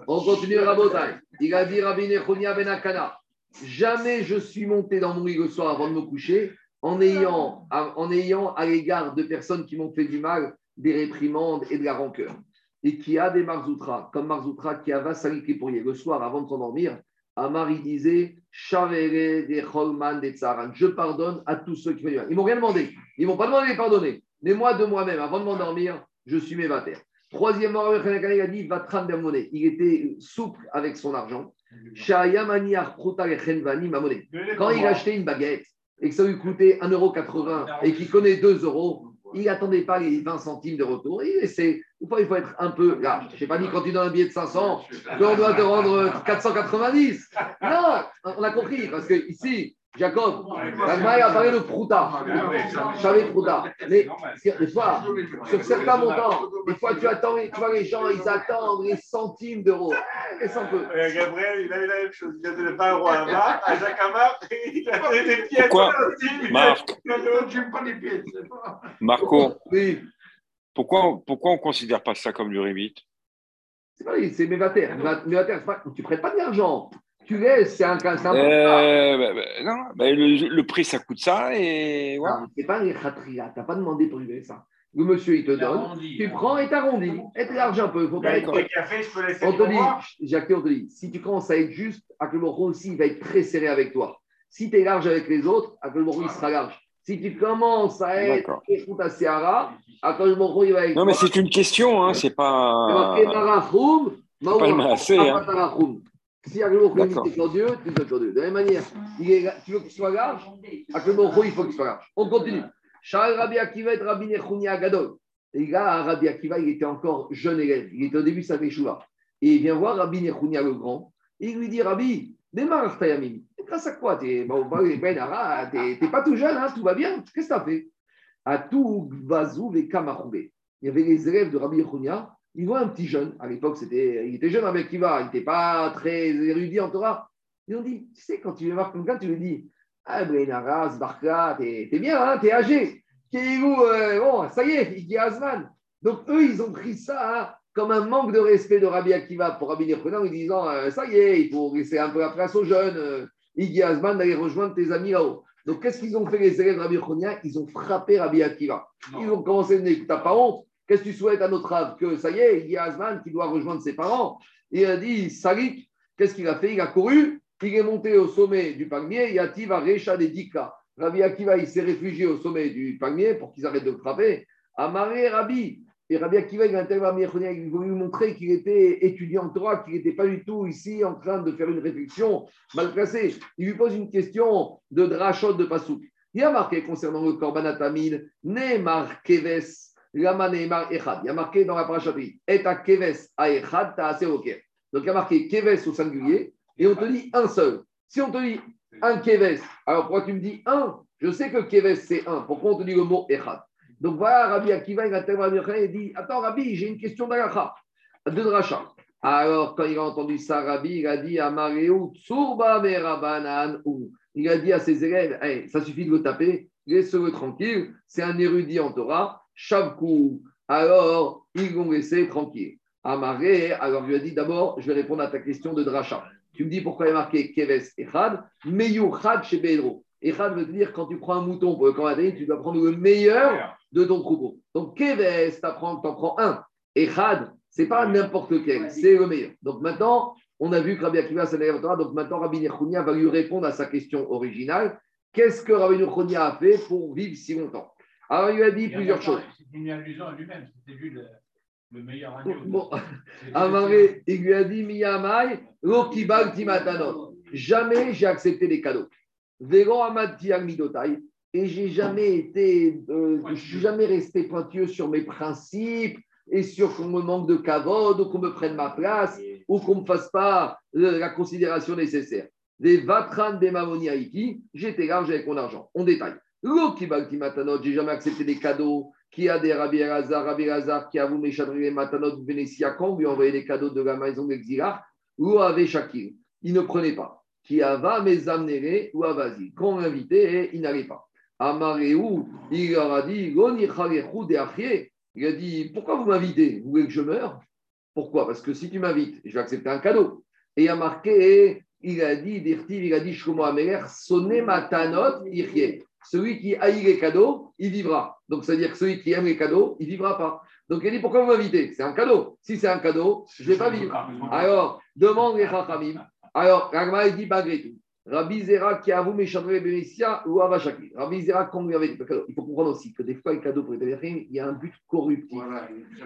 On continue Rabotai. Il a dit Rabbi Nechonia Benakana. Jamais je suis monté dans mon lit le soir avant de me coucher en ayant, en ayant à l'égard de personnes qui m'ont fait du mal des réprimandes et de la rancœur. Et qui a des Marzoutra, comme Marzoutra qui a Vassali pour le soir avant de s'endormir, Amar, il disait des Cholman, des Tsaran. Je pardonne à tous ceux qui font du mal. Ils m'ont rien demandé. Ils m'ont pas demandé de pardonner. Mais moi, de moi-même, avant de m'endormir, je suis mévater. Troisièmement, il a dit Vatran Il était souple avec son argent. Quand il achetait une baguette et que ça lui coûtait 1,80€ et qu'il connaît 2 euros, il n'attendait pas les 20 centimes de retour. Il essaie. Ou pas, il faut être un peu là. Je n'ai pas dit quand tu donnes un billet de 500 qu'on doit te rendre 490. Non, on a compris. Parce que ici, Jacob, l'Allemagne a parlé de Prouta. J'avais Prouta. Mais des fois, sur certains montants, des fois tu attends, tu vois les gens, ils attendent les centimes d'euros. Laisse un peu. Gabriel, il avait la même chose. Il a donné 20 euros à Amar, à Jacques Amar, (laughs) il a donné des pièces. Pourquoi? Marc. Marco. Oui. Pourquoi, pourquoi on ne considère pas ça comme du limite C'est pas c'est mévater. Mévater, tu ne prêtes pas de l'argent tu laisses, c'est un cas euh, bah, bah, non, bah, le, prix, ça coûte ça et voilà. C'est pas les khatria, tu n'as pas demandé pour lui ça. Le monsieur, il te donne, tu prends et t'arrondis. Et tu large un peu. Faut pas être... café, je peux laisser on te dit, Jacques, on te dit, si tu commences à être juste, Akelmoro aussi, il va être très serré avec toi. Si tu es large avec les autres, Akelmoro, il sera large. Si tu commences à être à Seara, Akelmoro, il va être. Non, mais c'est une question, hein, c'est pas. C'est pas le Maasé, hein. Si Aglomo est sur Dieu, tu es sur Dieu. De la même manière, il est, tu veux qu'il soit large Aglomo il faut qu'il soit large. On continue. Charles Rabbi Akiva et Rabbi Nechunia Gadol. Et là, Rabbi Akiva, il était encore jeune élève. Il était au début de sa Teshuva. Et il vient voir Rabbi Nechunia le grand. Et il lui dit Rabbi, démarre Tayamim. Grâce à quoi? Bon, n'es pas tout jeune, hein, tout va bien. Qu'est-ce que tu as fait? À tout Vazou et. Il y avait les élèves de Rabbi Nechunia il voit un petit jeune, à l'époque, c'était, il était jeune avec Kiva, il n'était pas très érudit en Torah. Ils ont dit, tu sais, quand tu veux voir quelqu'un, tu lui dis, ah, Brenaras, Barka, t'es, bien, hein, t'es âgé. Euh, bon, ça y est, il dit Azman. Donc, eux, ils ont pris ça hein, comme un manque de respect de Rabbi Akiva pour Rabbi Nechonan, en disant, euh, ça y est, il faut laisser un peu la place aux jeunes. Azman d'aller rejoindre tes amis là-haut. Donc, qu'est-ce qu'ils ont fait les élèves de Rabbi Nechonan Ils ont frappé Rabbi Akiva. Ils ont commencé à dire, t'as pas honte Qu'est-ce que tu souhaites à notre âme Que ça y est, il y a Asman qui doit rejoindre ses parents. Et il a dit Sarik, qu'est-ce qu'il a fait? Il a couru, il est monté au sommet du palmier. Yativ a Recha des Dika. Rabbi Akiva, il s'est réfugié au sommet du palmier pour qu'ils arrêtent de le frapper. Amaré Rabbi. Et Rabbi Akiva, il a il voulait lui montrer qu'il était étudiant en Torah, qu'il n'était pas du tout ici en train de faire une réflexion mal placée. Il lui pose une question de drachot de Pasouk. Il a marqué concernant le Korbanatamin, Neymar Keves. Il y a marqué dans la parachapi, et à keves à echad, ta Donc il y a marqué keves au singulier, et on te dit un seul. Si on te dit un keves, alors pourquoi tu me dis un? Je sais que keves c'est un. Pourquoi on te dit le mot echad? Donc voilà, Rabbi Akiva, il a tellement il dit Attends, Rabbi, j'ai une question d'Alacha, de Dracha. Alors, quand il a entendu ça, Rabbi, il a dit à Maréou, Tsurba Merabanan, il a dit à ses élèves hey, Ça suffit de le taper, laisse-le tranquille, c'est un érudit en Torah Shavkou. Alors, ils l'ont laissé tranquille. Amaré, alors lui ai dit d'abord, je vais répondre à ta question de Dracha. Tu me dis pourquoi il a marqué Keves Echad, Meyou Chad chez Bedro. Echad veut dire quand tu prends un mouton pour le Canadien, tu dois prendre le meilleur de ton troupeau. Donc Keves, tu en prends un. Echad, c'est pas n'importe lequel, c'est le meilleur. Donc maintenant, on a vu que Rabbi Akiva s'est donc maintenant Rabbi Nechounia va lui répondre à sa question originale. Qu'est-ce que Rabbi Nechounia a fait pour vivre si longtemps? Alors, il lui a dit plusieurs choses. C'est une allusion à lui-même, c'était lui le, le, meilleur agneau. Bon, Amaré, (laughs) il lui a dit Miyamai, Lokibal Timatanot. Jamais j'ai accepté les cadeaux. Véro Amati Midotai. Et j'ai jamais été, euh, je suis jamais resté pointueux sur mes principes et sur qu'on me manque de cavode ou qu'on me prenne ma place ou qu'on ne me fasse pas la considération nécessaire. Des vatran des mamoniaïki, j'étais large avec mon argent. On détaille. Matanot, j'ai jamais accepté des cadeaux. Qui a des Rabbi Razar, Rabbi Razar, qui a vous les Matanot Vénétia, quand lui envoyé des cadeaux de la maison d'Exilar, ou avait Shakir. Il ne prenait pas. Qui a va mes amener ou à vas-y. Quand on l'invitait, il n'allait pas. Il a dit Il a dit Pourquoi vous m'invitez Vous voulez que je meure? Pourquoi? Parce que si tu m'invites, je vais accepter un cadeau. Et il a marqué il a dit, il a dit, Shlomo Ameler, sonne matanot, Celui qui haït les cadeaux, il vivra. Donc, c'est-à-dire que celui qui aime les cadeaux, il vivra pas. Donc, il dit, pourquoi vous m'invitez? C'est un cadeau. Si c'est un cadeau, je ne vais pas vivre. Alors, demande les. Alors, Ragma, dit, malgré tout, Rabbi Zera qui a vous méchandré Bénissia ou Avachaki. Rabbi Zera, quand vous avez il faut comprendre aussi que des fois, les cadeaux pour les il y a un but corruptif.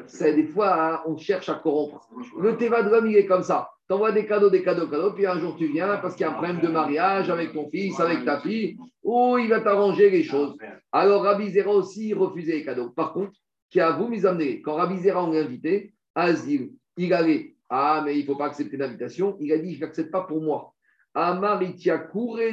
c'est des fois, hein, on cherche à corrompre. Le Teva de il est comme ça. Tu envoies des cadeaux, des cadeaux, cadeaux, puis un jour tu viens parce qu'il y a un problème de mariage avec ton fils, avec ta fille, ou il va t'arranger les choses. Alors Rabbi Zera aussi refusait les cadeaux. Par contre, qui a vous mis amené, quand Rabbi Zera on l'a invité, Azil, il allait, ah mais il ne faut pas accepter l'invitation, il a dit, je n'accepte pas pour moi. Amaritia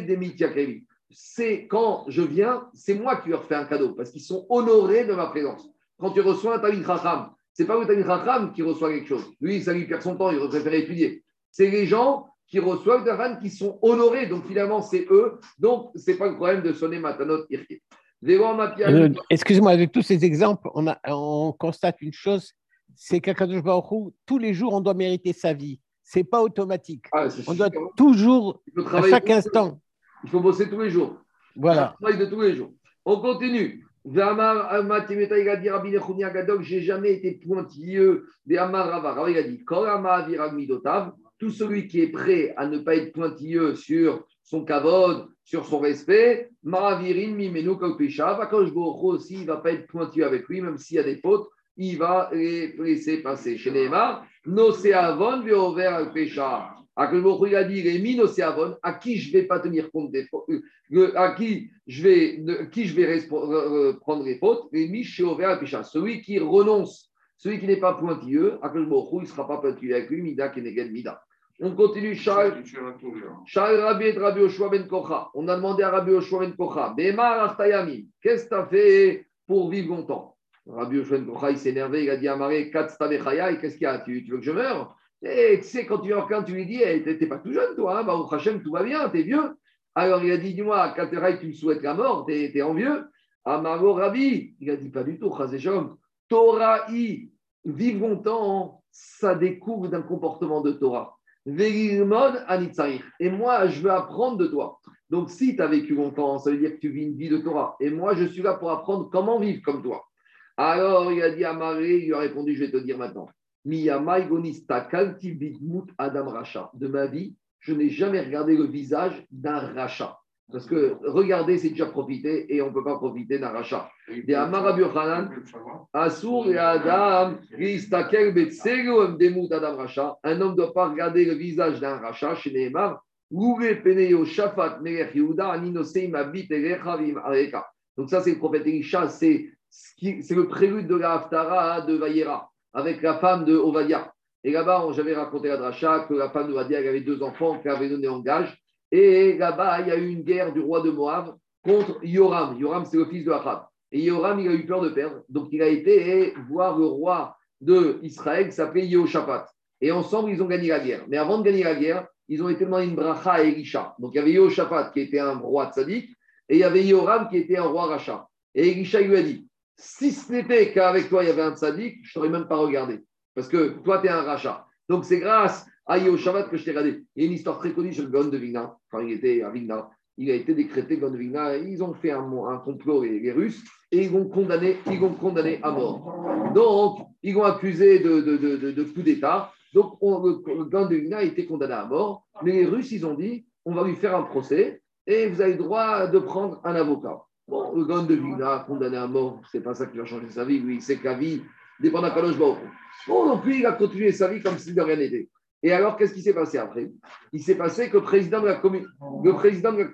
Demitiakevi. C'est quand je viens, c'est moi qui leur fais un cadeau parce qu'ils sont honorés de ma présence. Quand tu reçois un Talmud Chacham, c'est pas le Talmud qui reçoit quelque chose. Lui, ça lui perd son temps, il préfère étudier. C'est les gens qui reçoivent des Ran qui sont honorés. Donc finalement, c'est eux. Donc, ce n'est pas le problème de sonner Matanot Irke. Euh, excuse-moi, avec tous ces exemples, on, constate une chose c'est qu'Akadosh Baruch tous les jours, on doit mériter sa vie c'est pas automatique. Ah, on doit toujours, à chaque instant. Il faut bosser tous les jours. Voilà. Travail de tous les jours. On continue. J'ai jamais été pointilleux Amar Il a dit tout celui qui est prêt à ne pas être pointilleux sur son kavod, sur son respect, Maravirin Mimenu Kalpesha, aussi, il ne va pas être pointilleux avec lui, même s'il y a des fautes il va les laisser passer. Chez Neymar, Noséavon veover al pécha. il a dit, les Noséavon, à qui je ne vais pas tenir compte des fautes, euh, à qui je vais, qui je vais prendre les fautes, al pécha. Celui qui renonce, celui qui n'est pas pointilleux, il ne sera pas pointilleux avec lui, Mida Kenegel Mida. On continue, Charles. Charles Rabbi et Rabbi Oshua Ben Kocha. On a demandé à Rabbi Oshua Ben Kocha, Bemar qu'est-ce que tu as fait pour vivre longtemps? Rabbi Yoshua il s'est énervé, il a dit à Maré, qu'est-ce qu'il y a? Tu, veux que je meure? Et tu sais, quand tu viens quand tu lui dis, hey, t'es pas tout jeune, toi, hein, bah, au tout va bien, t'es vieux. Alors il a dit, dis-moi, Kateraï, tu me souhaites la mort, t'es es envieux. Amaro Rabbi, il a dit, pas du tout, Chazéchom. Torah, vivre longtemps, ça découvre d'un comportement de Torah. Et moi, je veux apprendre de toi. Donc, si tu as vécu longtemps, ça veut dire que tu vis une vie de Torah. Et moi, je suis là pour apprendre comment vivre comme toi. Alors il a dit à Marie, il a répondu, je vais te dire maintenant. Adam Racha. De ma vie, je n'ai jamais regardé le visage d'un rachat. Parce que regarder, c'est déjà profiter et on ne peut pas profiter d'un rachat. Un homme ne doit pas regarder le visage d'un rachat chez Neymar. Donc ça, c'est le prophète Elisha, c'est c'est le prélude de la Haftara de Vayera, avec la femme de Ovadia. Et là-bas, j'avais raconté à Dracha que la femme de Ovadia avait deux enfants qu'elle avait donné en gage. Et là-bas, il y a eu une guerre du roi de Moab contre Yoram. Yoram, c'est le fils de Achab. Et Yoram, il a eu peur de perdre. Donc, il a été voir le roi d'Israël qui s'appelait Yehoshaphat. Et ensemble, ils ont gagné la guerre. Mais avant de gagner la guerre, ils ont été demander une bracha à Elisha. Donc, il y avait Yehoshaphat qui était un roi tzaddik et il y avait Yoram qui était un roi rachat. Et Elisha lui a dit si ce n'était qu'avec toi, il y avait un tzaddik, je ne t'aurais même pas regardé. Parce que toi, tu es un rachat. Donc, c'est grâce à Shabbat que je t'ai regardé. Il y a une histoire très connue sur le. Quand il était à Vigna, il a été décrété Vigna. Ils ont fait un, complot, les, Russes, et ils vont condamné, ils vont condamné à mort. Donc, ils vont accusé de, coup d'État. Donc, Vigna a été condamné à mort. Mais les Russes, ils ont dit on va lui faire un procès et vous avez le droit de prendre un avocat. Bon, le grand de Vigna, condamné à mort, c'est pas ça qui va changer sa vie. Oui, c'est que la vie dépend d'un Kadosh Bon, donc lui, il a continué sa vie comme s'il de rien n'était. Et alors, qu'est-ce qui s'est passé après? Il s'est passé que le président de la commune. Le président de la.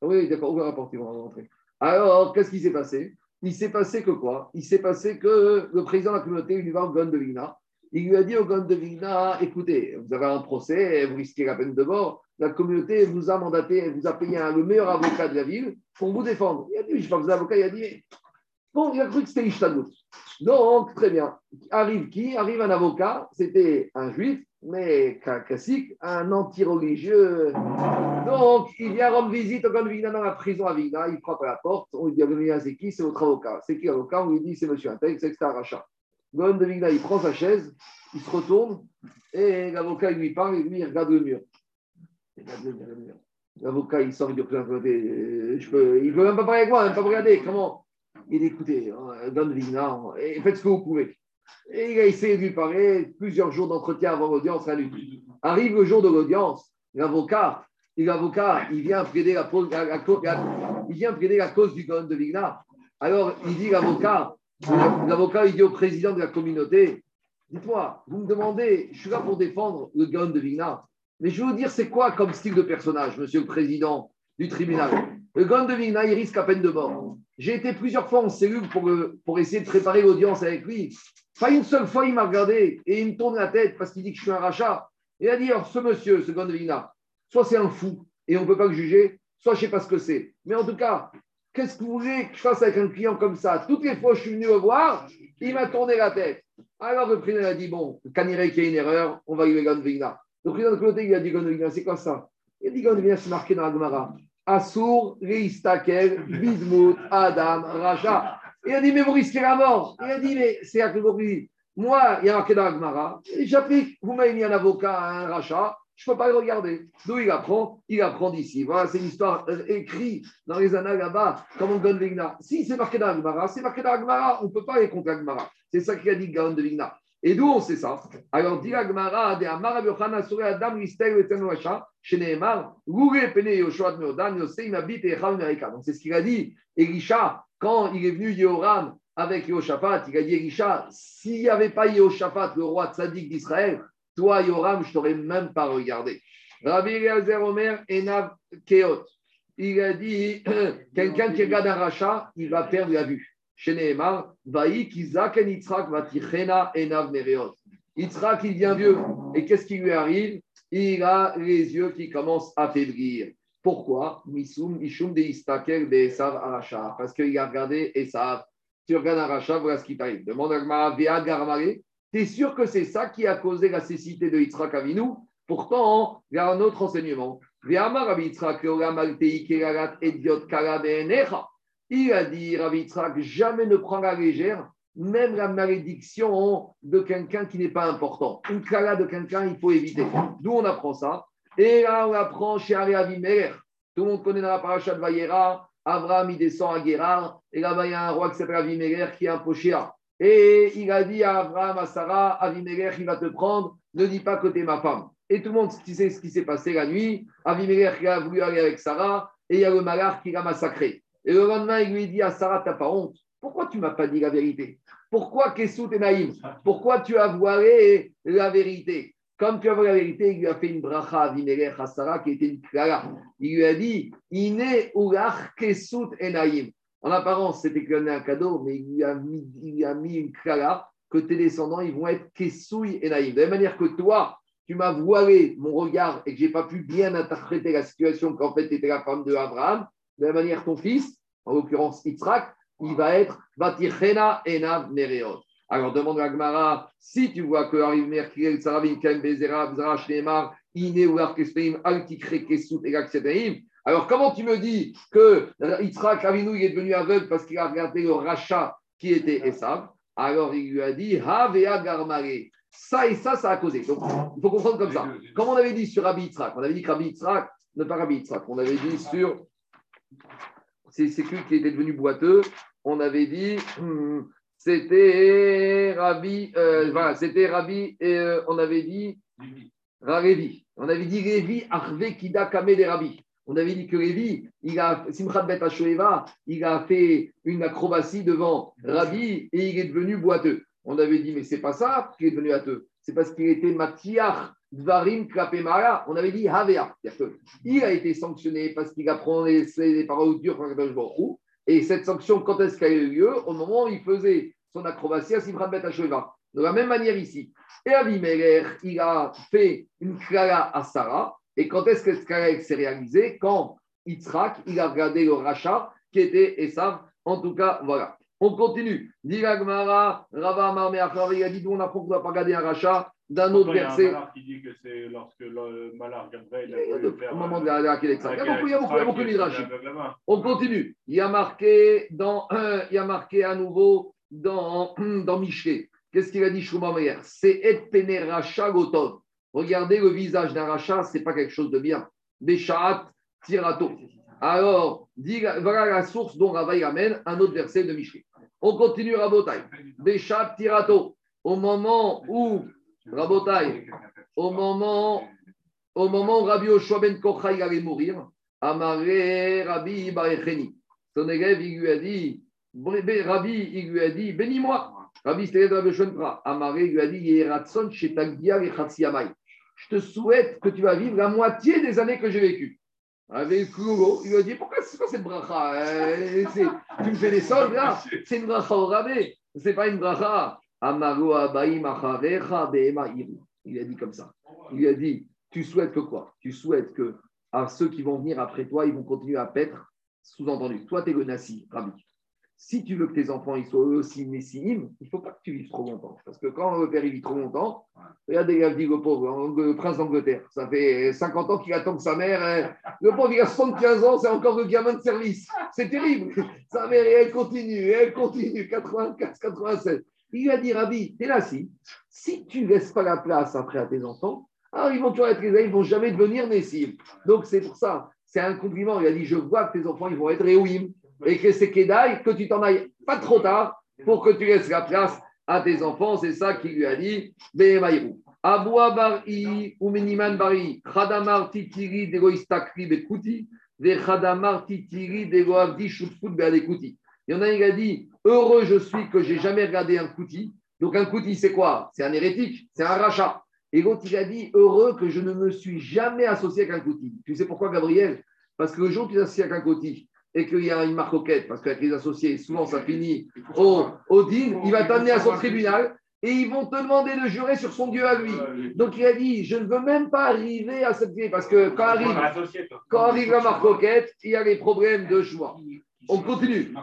Oui, d'accord, on va rapporter, on va rentrer. Alors, qu'est-ce qui s'est passé? Il s'est passé que quoi? Il s'est passé que le président de la communauté, lui va au de Vigna. Il lui a dit au Gan de écoutez, vous avez un procès, vous risquez la peine de mort la communauté vous a mandaté, vous a payé le meilleur avocat de la ville pour vous défendre. Il a dit, je pense que l'avocat, il a dit, bon, il a cru que c'était Ishtagout. Donc, très bien. Arrive qui? Arrive un avocat, c'était un juif, mais classique, un anti-religieux. Donc, il vient rendre visite au Gon Vigna dans la prison à Vigna, il frappe à la porte, on lui dit Vigna, c'est qui? C'est votre avocat. C'est qui l'avocat? On lui dit c'est monsieur Intel, c'est un rachat. De Vigna, il prend sa chaise, il se retourne, et l'avocat, il lui parle, et lui, il regarde le mur. L'avocat, il sort, il dit je peux, il ne veut même pas parler avec moi, même pas regarder. Comment? Il dit écoutez, Gon de Vigna, faites ce que vous pouvez. Et il a essayé de lui parler, plusieurs jours d'entretien avant l'audience, rien du Arrive le jour de l'audience, l'avocat, l'avocat, il vient plaider la, la cause du Gaon de Vigna. Alors, il dit l'avocat, l'avocat, il dit au président de la communauté, dites-moi, vous me demandez, je suis là pour défendre le Gaon de Vigna, mais je veux vous dire, c'est quoi comme style de personnage, monsieur le président du tribunal? Le Gaon de Vigna, il risque à peine de mort. J'ai été plusieurs fois en cellule pour, pour essayer de préparer l'audience avec lui. Pas une seule fois, il m'a regardé et il me tourne la tête parce qu'il dit que je suis un rachat. Et il a dit ce monsieur, ce Gondelina, soit c'est un fou et on ne peut pas le juger, soit je ne sais pas ce que c'est. Mais en tout cas, qu'est-ce que vous voulez que je fasse avec un client comme ça? Toutes les fois que je suis venu le voir, il m'a tourné la tête. Alors le président a dit bon, Caniré qu'il y a une erreur, on va y aller Gondelina. Le président de côté, il a dit Gondelina, c'est quoi ça? Il a dit Gondelina, c'est marqué dans la Gemara. Assour, Reistakel, Bismuth, Adam, Racha. Il a dit, mais vous risquez la mort. Il a dit, mais c'est à que Moi, il y a marqué dans Agmara, j'applique, vous m'avez mis un avocat un rachat, je ne peux pas le regarder. D'où il apprend? Il apprend d'ici. Voilà, c'est une histoire euh, écrite dans les annales là-bas, comme on donne Vigna. Si c'est marqué dans Agmara, c'est marqué dans on ne peut pas aller contre Agmara. C'est ça qu'il a dit Gaon de Vigna. Et d'où on sait ça? Alors, dit Agmara, de Amara Biochana Sura Adam. Donc, c'est ce qu'il a dit. Elisha, quand il est venu Yehoram avec Yehoshaphat, il a dit Elisha, s'il n'y avait pas Yehoshaphat, le roi tzaddik d'Israël, toi, Yehoram, je t'aurais même pas regardé. Rabbi Eliezer Omer Enav Keot. Il a dit (clears throat) quelqu'un qui regarde un rachat, il va perdre la vue. Chez Nehemar, Vaïk Isaac Yitzhak Vatichena Enav Nereot. Yitzhak, il devient vieux. Et qu'est-ce qui lui arrive? Il a les yeux qui commencent à faiblir. Pourquoi? Misum, Ishum de Istakel de Esav Aracha. Parce qu'il a regardé Esav. Tu regardes Aracha, voilà ce qui t'arrive. Demande à Garmare. Tu es sûr que c'est ça qui a causé la cécité de Yitzhak Avinu? Pourtant, il y a un autre enseignement. Il a dit, Rabbi Yitzhak, jamais ne prends la légère, même la malédiction de quelqu'un qui n'est pas important. Une kala de quelqu'un, il faut éviter. D'où on apprend ça? Et là, on apprend chez Avimer. Tout le monde connaît dans la paracha de Vayera. Abraham, il descend à Guérard. Et là-bas, il y a un roi qui s'appelle Avimelech qui est un pochéa. Et il a dit à Abraham, à Sarah, Avimelech, il va te prendre. Ne dis pas que tu es ma femme. Et tout le monde sait ce qui s'est passé la nuit. Avimelech a voulu aller avec Sarah. Et il y a le malheur qui l'a massacré. Et le lendemain, il lui dit à Sarah, tu n'as pas honte. Pourquoi tu ne m'as pas dit la vérité? Pourquoi Kessou et Naïm Pourquoi tu as voilé la vérité? Comme tu as vu la vérité, il lui a fait une bracha à Vimelech à Sarah qui était une clara. Il lui a dit Ine ulach kesut enaim. En apparence, c'était un cadeau, mais il lui a mis, il a mis une que tes descendants ils vont être kesui enaim. De la même manière que toi, tu m'as voilé mon regard et que je n'ai pas pu bien interpréter la situation qu'en fait tu étais la femme de Abraham, de la manière ton fils, en l'occurrence Yitzhak, il va être Vatichena enav nereot. Alors demande à Gmara, si tu vois que arrive Merkiel, Saravim, Kem, Bezera, Zrach, Neymar, Ine ou Arkespeim, Altikre, Kesut, et alors comment tu me dis que Yitzhak Avinu est devenu aveugle parce qu'il a regardé le rachat qui était Esav? Alors il lui a dit, Havea Garmare. Ça et ça, ça a causé. Donc il faut comprendre comme ça. Comme on avait dit sur Rabbi Yitzhak, on avait dit que Rabbi Yitzhak, ne pas Rabbi Yitzhak, on avait dit sur. C'est celui qui était devenu boiteux. On avait dit. Hmm, c'était Rabbi, euh, voilà, c'était Rabbi, et euh, on avait dit Rarevi. On avait dit Révi, Arve Kida Kame de Rabbi. On avait dit que Révi, il a, Simchat Bet il a fait une acrobatie devant Rabbi et il est devenu boiteux. On avait dit, mais c'est pas ça qu'il est devenu boiteux. C'est parce qu'il était Matiar Dvarim Klapemara. On avait dit Havea. Il a été sanctionné parce qu'il a prononcé des paroles dures et cette sanction, quand est-ce qu'elle a eu lieu? Au moment où il faisait son acrobatie à Simchat Bet De la même manière ici. Et Abimelech, il a fait une klala à Sarah. Et quand est-ce que cette s'est réalisée Quand Yitzhak, il a regardé le rachat qui était Esav. En tout cas, voilà. On continue. Rava Amar il a dit on apprend qu'on ne doit pas garder un rachat d'un autre verset. Il y a un qui dit que c'est lorsque le malard Gabriel. Au moment de la Il y a beaucoup de midrash. On continue. Il y a marqué, dans, il y a marqué à nouveau dans, dans Michelet. Qu'est-ce qu'il a dit Meyer C'est et pene racha gotov. Regardez le visage d'un rachat, ce n'est pas quelque chose de bien. Béchat tirato. Alors, voilà la source dont Ravaï amène un autre verset de Michelet. On continue Rabotai. Béchat tirato. Au moment où, Rabotai, au moment, au moment où Rabbi Oshua ben Kochaï allait mourir, Amaré Rabbi Barecheni. Son élève, il lui a dit, Rabbi, il lui a dit, bénis-moi. Rabbi, Rabbi Shonpra. Amaré lui a dit, Yeratson Shetagdia et je te souhaite que tu vas vivre la moitié des années que j'ai vécues. Avec Kougo, il lui a dit Pourquoi c'est quoi cette bracha euh, Tu me fais des soldes là C'est une bracha au rabais. Ce n'est pas une bracha. Il a dit comme ça. Il a dit Tu souhaites que quoi? Tu souhaites que à ceux qui vont venir après toi, ils vont continuer à paître. Sous-entendu, toi, tu es le Nassi, Rabbi si tu veux que tes enfants ils soient eux aussi messim, il ne faut pas que tu vives trop longtemps. Parce que quand le père il vit trop longtemps, regarde dit le pauvre, le prince d'Angleterre, ça fait 50 ans qu'il attend que sa mère. Hein. le pauvre, il a 75 ans, c'est encore le gamin de service. C'est terrible. Sa mère, elle continue, elle continue, 84, 87. Il lui a dit, Rabbi, t'es là, si. Si tu ne laisses pas la place après à tes enfants, alors ils vont toujours être les ils ne vont jamais devenir messim. Donc c'est pour ça, c'est un compliment. Il a dit, je vois que tes enfants, ils vont être réouïm et que c'est Kedaï, que tu t'en ailles pas trop tard pour que tu laisses la place à tes enfants. C'est ça qu'il lui a dit. Aboua bari ou bari, khadamar titiri bekuti, ve khadamar titiri. Il y en a, il a dit Heureux je suis que j'ai jamais regardé un kouti. Donc un kouti, c'est quoi? C'est un hérétique, c'est un rachat. Et l'autre, il a dit Heureux que je ne me suis jamais associé avec un kouti. Tu sais pourquoi, Gabriel? Parce que le jour où tu t'associes avec un kouti, et qu'il y a une marcoquette, parce qu'avec les associés, souvent ça finit au, au din, il va t'amener à son tribunal et ils vont te demander de jurer sur son Dieu à lui. Donc il a dit, je ne veux même pas arriver à cette vie, parce que quand arrive, quand arrive la marcoquette, il y a les problèmes de choix. On continue.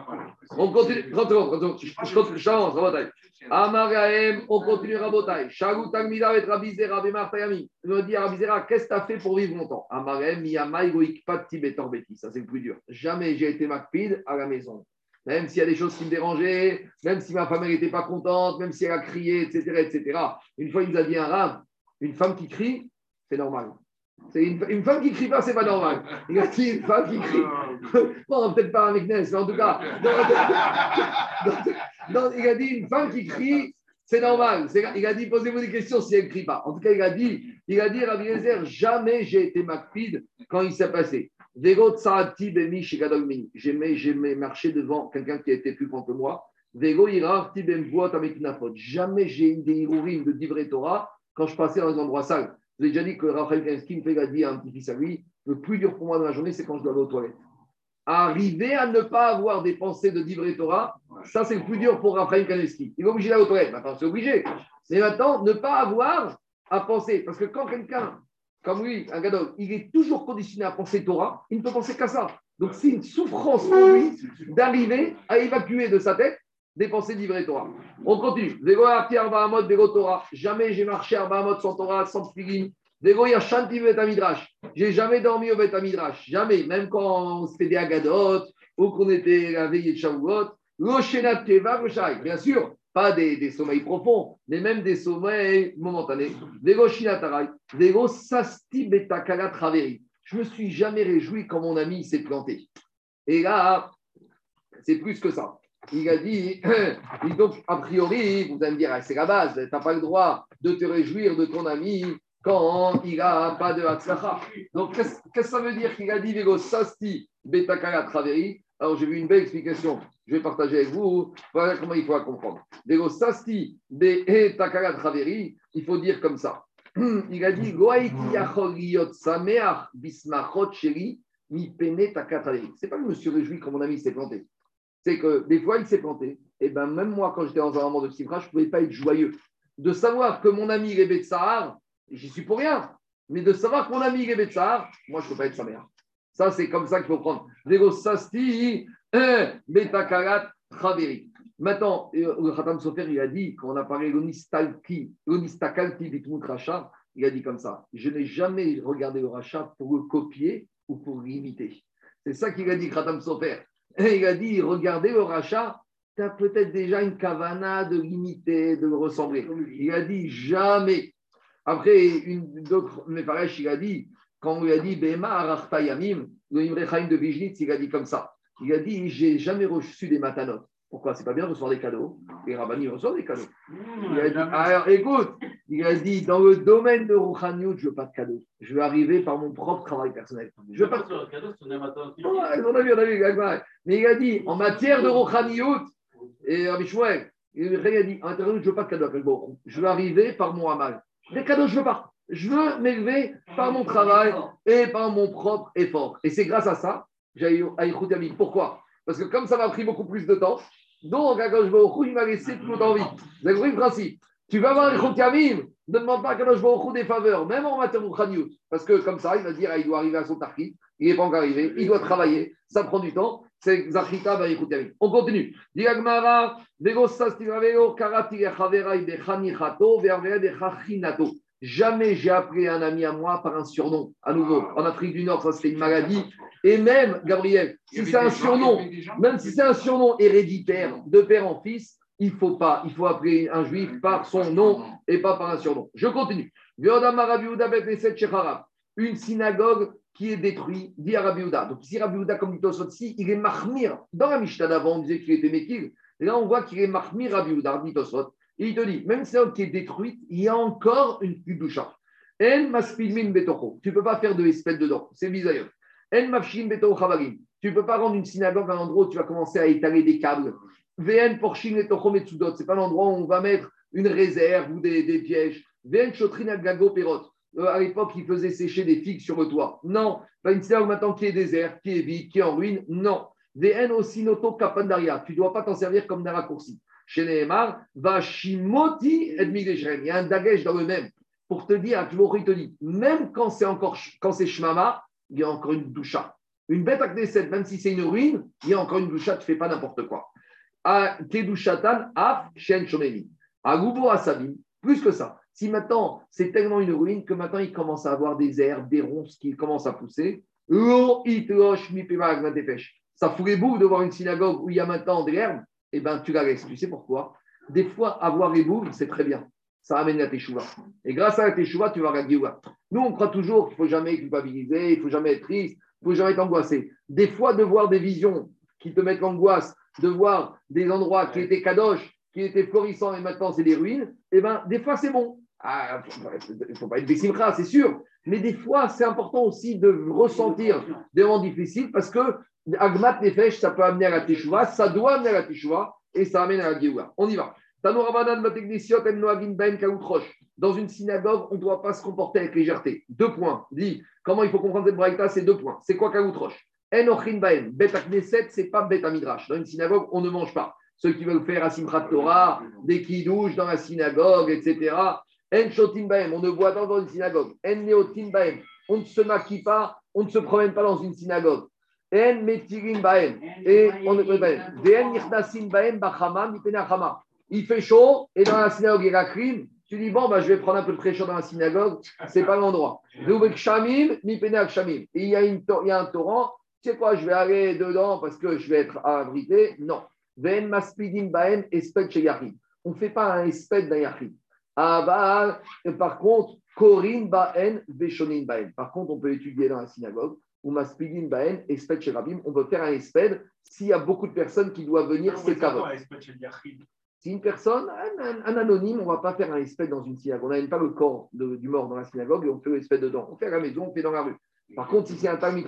On continue. Je continue. Je continue. Amaraem, on continue Rabotai. Shagu Tagmida et Rabizera Bemartayami. Il me dit Rabizera, qu'est-ce que tu as fait pour vivre longtemps? Amaraem, Miyamai Goikpat Tibetorbeti. Ça, c'est le plus dur. Jamais j'ai été Macpid à la maison. Même s'il y a des choses qui me dérangeaient, même si ma femme n'était pas contente, même si elle a crié, etc., etc. Une fois, il nous a dit un rave, une femme qui crie, c'est normal. C'est une, femme qui crie pas, c'est pas normal. Il a dit une femme qui crie. (laughs) Bon, peut-être pas avec Ness, mais en tout cas. (laughs) il a dit une femme qui crie, c'est normal. Il a dit posez-vous des questions si elle ne crie pas. En tout cas, il a dit, il a dit Rabbi Yezer, jamais j'ai été macpide quand il s'est passé. J'ai marché devant quelqu'un qui était plus grand que moi. Jamais j'ai eu des irourim de Divrei Torah quand je passais dans les endroits sales. Vous avez déjà dit que Raphaël Kansky me fait dit à un petit-fils à lui le plus dur pour moi dans la journée, c'est quand je dois aller aux toilettes. Arriver à ne pas avoir des pensées de Divrei Torah, ça c'est le plus dur pour Raphaël Kaneski. Il est obligé d'aller aux toilettes. Maintenant, c'est obligé. Mais maintenant, ne pas avoir à penser. Parce que quand quelqu'un, comme lui, un gadol, il est toujours conditionné à penser Torah, il ne peut penser qu'à ça. Donc c'est une souffrance pour lui d'arriver à évacuer de sa tête des pensées d'Ivré Torah. On continue. Torah. Jamais j'ai marché à Bahamot sans Torah, sans Tfilin. Vego Yashanti Betamidrash. J'ai jamais dormi au Betamidrash. Jamais. Même quand fait des Agadot ou qu'on était la veillée de Shavuot. L'Oshenat Teva Bien sûr, pas des, des, sommeils profonds, mais même des sommeils momentanés. Vego Shinatarai. Vego Sasti Betakala Traveri. Je me suis jamais réjoui quand mon ami s'est planté. Et là, c'est plus que ça il a dit, (clears throat) donc a priori, vous allez me dire, c'est la base, tu n'as pas le droit de te réjouir de ton ami quand il n'a pas de Hatzlacha. Donc, qu'est-ce que ça veut dire qu'il a dit Vego Sasti Betakala Traveri? Alors, j'ai vu une belle explication, je vais partager avec vous. Voilà comment il faut la comprendre. Vego Sasti Betakala Traveri, il faut dire comme ça. (clears throat) Il a dit Bismachot Sheri, Mi Pene C'est pas que je me suis réjoui quand mon ami s'est planté c'est que des fois, il s'est planté. Et ben même moi, quand j'étais dans un moment de psychra, je ne pouvais pas être joyeux. De savoir que mon ami est Betsahar, j'y suis pour rien. Mais de savoir que mon ami est Betsahar, moi, je ne peux pas être sa mère. Ça, c'est comme ça qu'il faut prendre. Sasti, Betakarat, Traveri. Maintenant, euh, le Khatam Sofer, il a dit, quand on a parlé l'onistakalti bitmut racha, il a dit comme ça Je n'ai jamais regardé le rachat pour le copier ou pour l'imiter. C'est ça qu'il a dit, Khatam Sofer. Il a dit Regardez le rachat, tu as peut-être déjà une kavana de l'imiter, de le ressembler. Il a dit Jamais. Après, une d'autres, il a dit quand on lui a dit Bema Arachta Yamim, le de Vijnitz, il a dit comme ça. Il a dit J'ai jamais reçu des matanotes. Pourquoi C'est pas bien de recevoir des cadeaux. Les rabbinis reçoivent des cadeaux. Il a dit, alors écoute, il a dit dans le domaine de Rouhaniut, je veux pas de cadeaux. Je veux arriver par mon propre travail personnel. Je veux pas de cadeaux. On a vu, on a vu. Mais il a dit en matière de Rouhaniut, et Rabbi Shmuel, il a dit en intérieur, je veux pas de cadeaux. Je veux arriver par mon amal. Des cadeaux, je veux pas. Je veux m'élever par mon travail et par mon propre effort. Et c'est grâce à ça, j'ai eu Pourquoi? Parce que comme ça m'a pris beaucoup plus de temps, donc, Akadosh Baruch il m'a laissé tout en vie. Vous avez le principe? Tu vas voir les Yamim, ne demande pas à Akadosh Baruch des faveurs, même en matière de Parce que comme ça, il va dire ah, il doit arriver à son tarki, il n'est pas encore arrivé, il doit travailler, ça prend du temps. C'est Zachita Barichut Yamim. On continue. Diagmara, Vegosas. Jamais j'ai appelé un ami à moi par un surnom. À nouveau, en Afrique du Nord, ça c'était une maladie. Et même, Gabriel, si c'est un surnom, même si c'est un surnom héréditaire de père en fils, il faut pas. Il faut appeler un juif par son nom et pas par un surnom. Je continue. Une synagogue qui est détruite, dit à Donc si Rabbi comme dit il est mahmir. Dans la Mishnah d'avant, on disait qu'il était Mekil. Là, on voit qu'il est mahmir Rabbi dit Tosot il te dit, même si qui est détruite, il y a encore une doucha. En maspilmin betocho. Tu ne peux pas faire de espèce dedans. C'est bizarre. En mafshin. Tu ne peux pas rendre une synagogue un endroit où tu vas commencer à étaler des câbles. Vn porchin betocho metsudot. Ce n'est pas l'endroit où on va mettre une réserve ou des, pièges. Vn chotrin perot. Euh, à l'époque, ils faisaient sécher des figues sur le toit. Non. Pas une synagogue maintenant qui est désert, qui est vide, qui est en ruine. Non. Vn osinoto kapandaria. Tu ne dois pas t'en servir comme d'un raccourci. Chez Nehemar, Vashimoti et Il y a un dagesh dans le même. Pour te dire, dit, même quand c'est encore quand c'est Shmama, il y a encore une doucha. Une bête à Knesset, même si c'est une ruine, il y a encore une doucha, tu fais pas n'importe quoi. À Kedouchatan, Af, Shen. À plus que ça. Si maintenant c'est tellement une ruine que maintenant il commence à avoir des herbes, des ronces qui commencent à pousser, ça fout bouts de voir une synagogue où il y a maintenant des herbes, eh ben, tu la laisses. Tu sais pourquoi? Des fois, avoir les boules, c'est très bien. Ça amène la teshuva. Et grâce à la teshuva, tu vas la Nous, on croit toujours qu'il ne faut jamais culpabiliser, il ne faut jamais être triste, il ne faut jamais être angoissé. Des fois, de voir des visions qui te mettent l'angoisse, de voir des endroits qui étaient kadosh, qui étaient florissants et maintenant c'est des ruines, eh ben, des fois, c'est bon. Ah, il ne faut pas être bessimra, c'est sûr. Mais des fois, c'est important aussi de ressentir des moments difficiles parce que Agmat Nefesh, ça peut amener à la Teshuvah, ça doit amener à la Teshuvah et ça amène à la Géoula. On y va. Dans une synagogue, on ne doit pas se comporter avec légèreté. Deux points. Dit comment il faut comprendre cette braïta C'est deux points. C'est quoi Kaoutrosh Enochin Baem. Bet Knesset, c'est pas Bet Midrash. Dans une synagogue, on ne mange pas. Ceux qui veulent faire Asimchat Torah, des kidouches dans la synagogue, etc. En Shotin Baem, on ne boit pas dans une synagogue. En Neotin Baem, on ne se maquille pas, on ne se promène pas dans une synagogue. En metirim baem. Et on ne peut pas. Ve'en nirnasim baem bachama mipenachama. Il fait chaud et dans la synagogue il y a crime. Tu dis, bon, bah, je vais prendre un peu de fraîcheur dans la synagogue, c'est pas l'endroit. Et il y, a une, il y a un torrent, tu sais quoi, je vais aller dedans parce que je vais être abrité. Non. Ve'en maspidim baem espet sheyachim. On ne fait pas un espèce d'un yachim. Par contre, korin baen veshonin baen. Par contre, on peut étudier dans la synagogue ou maspidin baen, espède chez Rabim, on peut faire un espède s'il y a beaucoup de personnes qui doivent venir, c'est kavod. Si une personne, un, anonyme, on ne va pas faire un espède dans une synagogue. On n'amène pas le corps du mort dans la synagogue et on fait l'espède dedans. On fait à la maison, on fait dans la rue. Par contre, si c'est un Talmud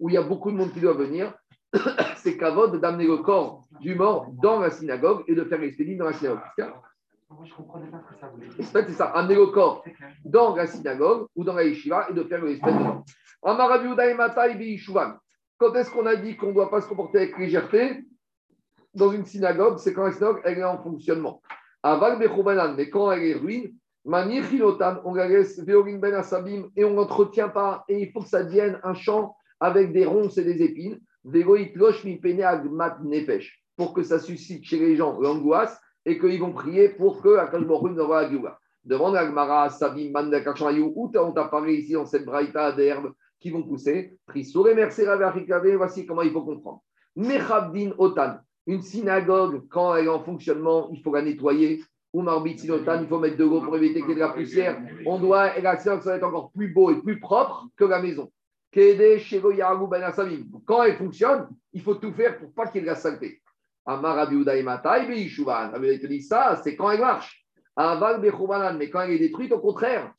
où il y a beaucoup de monde qui doit venir, (coughs) c'est kavod d'amener le corps du mort dans la synagogue et de faire l'espède dans la synagogue. Moi, je comprenais pas ce que ça voulait dire. c'est ça, amener le corps dans la synagogue ou dans la yeshiva et de faire l'espède dedans. Quand est-ce qu'on a dit qu'on ne doit pas se comporter avec légèreté? Dans une synagogue C'est quand la synagogue elle est en fonctionnement. Mais quand elle est ruine, on la laisse ben asabim et on n'entretient pas. Et il faut que ça devienne un champ avec des ronces et des épines. pour que ça suscite chez les gens l'angoisse et qu'ils vont prier pour que Akash nous envoie la Géoula. Devant l'Agmara, Sabim, Mandakachayou, où on t'a ici dans cette braïta d'herbes qui vont pousser. Voici comment il faut comprendre. Mechabdin Otan, une synagogue, quand elle est en fonctionnement, il faut la nettoyer. Ou Otan, il faut mettre de l'eau pour éviter qu'il y ait de la poussière. On doit, et la synagogue, ça va être encore plus beau et plus propre que la maison. Ben quand elle fonctionne, il faut tout faire pour pas qu'il y ait de la saleté. Amar te dit ça, c'est quand elle marche. Mais quand elle est détruite, au contraire.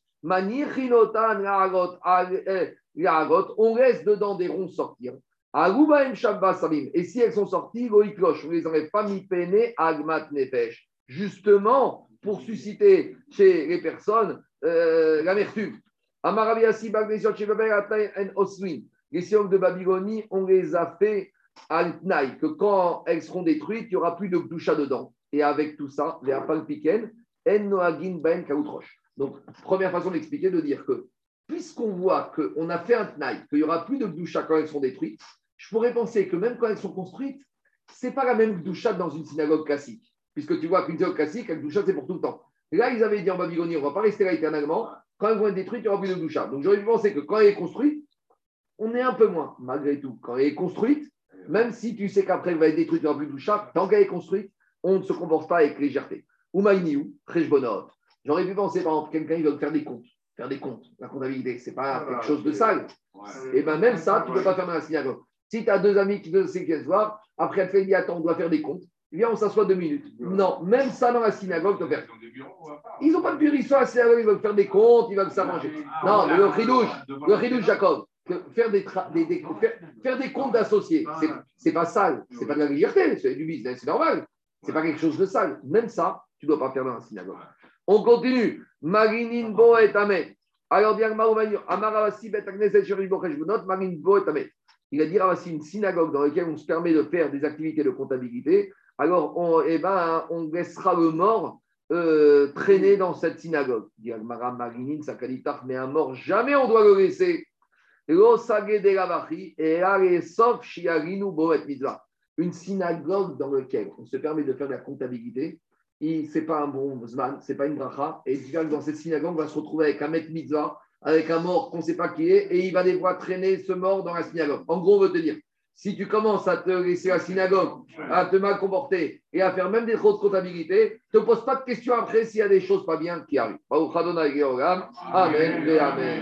On laisse dedans des ronds sortir. Et si elles sont sorties, on ne les aurait pas mis peiné agmat nefesh. Justement, pour susciter chez les personnes euh, l'amertume. Les siogs de Babylonie, on les a fait à que quand elles seront détruites, il n'y aura plus de doucha dedans. Et avec tout ça, les apalpiken, en noagin ben kautrosh. Donc, première façon d'expliquer, de dire que puisqu'on voit qu'on a fait un tnaï, qu'il n'y aura plus de doucha quand elles sont détruites, je pourrais penser que même quand elles sont construites, ce n'est pas la même doucha dans une synagogue classique. Puisque tu vois qu'une synagogue classique, la doucha, c'est pour tout le temps. Là, ils avaient dit en Babylonie, on ne va pas rester là éternellement. Quand elles vont être détruites, il n'y aura plus de doucha. Donc j'aurais pu penser que quand elle est construite, on est un peu moins, malgré tout. Quand elle est construite, même si tu sais qu'après elle va être détruite, il n'y aura plus de doucha, tant qu'elle est construite, on ne se comporte pas avec légèreté. Ou Maïniou, J'aurais pu penser, par exemple, quelqu'un, il veut faire des comptes. Faire des comptes, la comptabilité, ce n'est pas ah, quelque chose de sale. Et bien même ça, tu ne peux pas faire dans la synagogue. Si tu as deux amis qui se voir, après elle te fait, attends, on doit faire des comptes. Viens, on s'assoit deux minutes. Non, même ça dans la synagogue, tu faire. Ils n'ont pas de bureau, ils sont à la synagogue, ils veulent faire des comptes, ils veulent s'arranger. Non, le ridouche, le ridouche, Jacob, faire des, faire, des comptes d'associés, c'est pas sale, c'est pas de la légèreté, c'est du business, c'est normal. C'est pas quelque chose de sale. Même ça, tu ne dois pas faire dans la synagogue. On continue. Marinin bo et amet. Alors, bien, Amaravasi bet agneset sheribocheshbonot, Marin bo et amet. Il a dit Ravasi, une synagogue dans laquelle on se permet de faire des activités de comptabilité. Alors, on, eh ben, on laissera le mort euh, traîner dans cette synagogue. Dit Agmara Marinin, Sakalitaf, mais un mort, jamais on doit le laisser. Une synagogue dans laquelle on se permet de faire de la comptabilité, ce n'est pas un bon zman, ce pas une bracha. Et dans cette synagogue, va se retrouver avec un maître mitzvah, avec un mort qu'on ne sait pas qui est, et il va devoir traîner ce mort dans la synagogue. En gros, on veut te dire, si tu commences à te laisser la synagogue, à te mal comporter et à faire même des trop de comptabilité, ne te pose pas de questions après s'il y a des choses pas bien qui arrivent. Amen. Amen.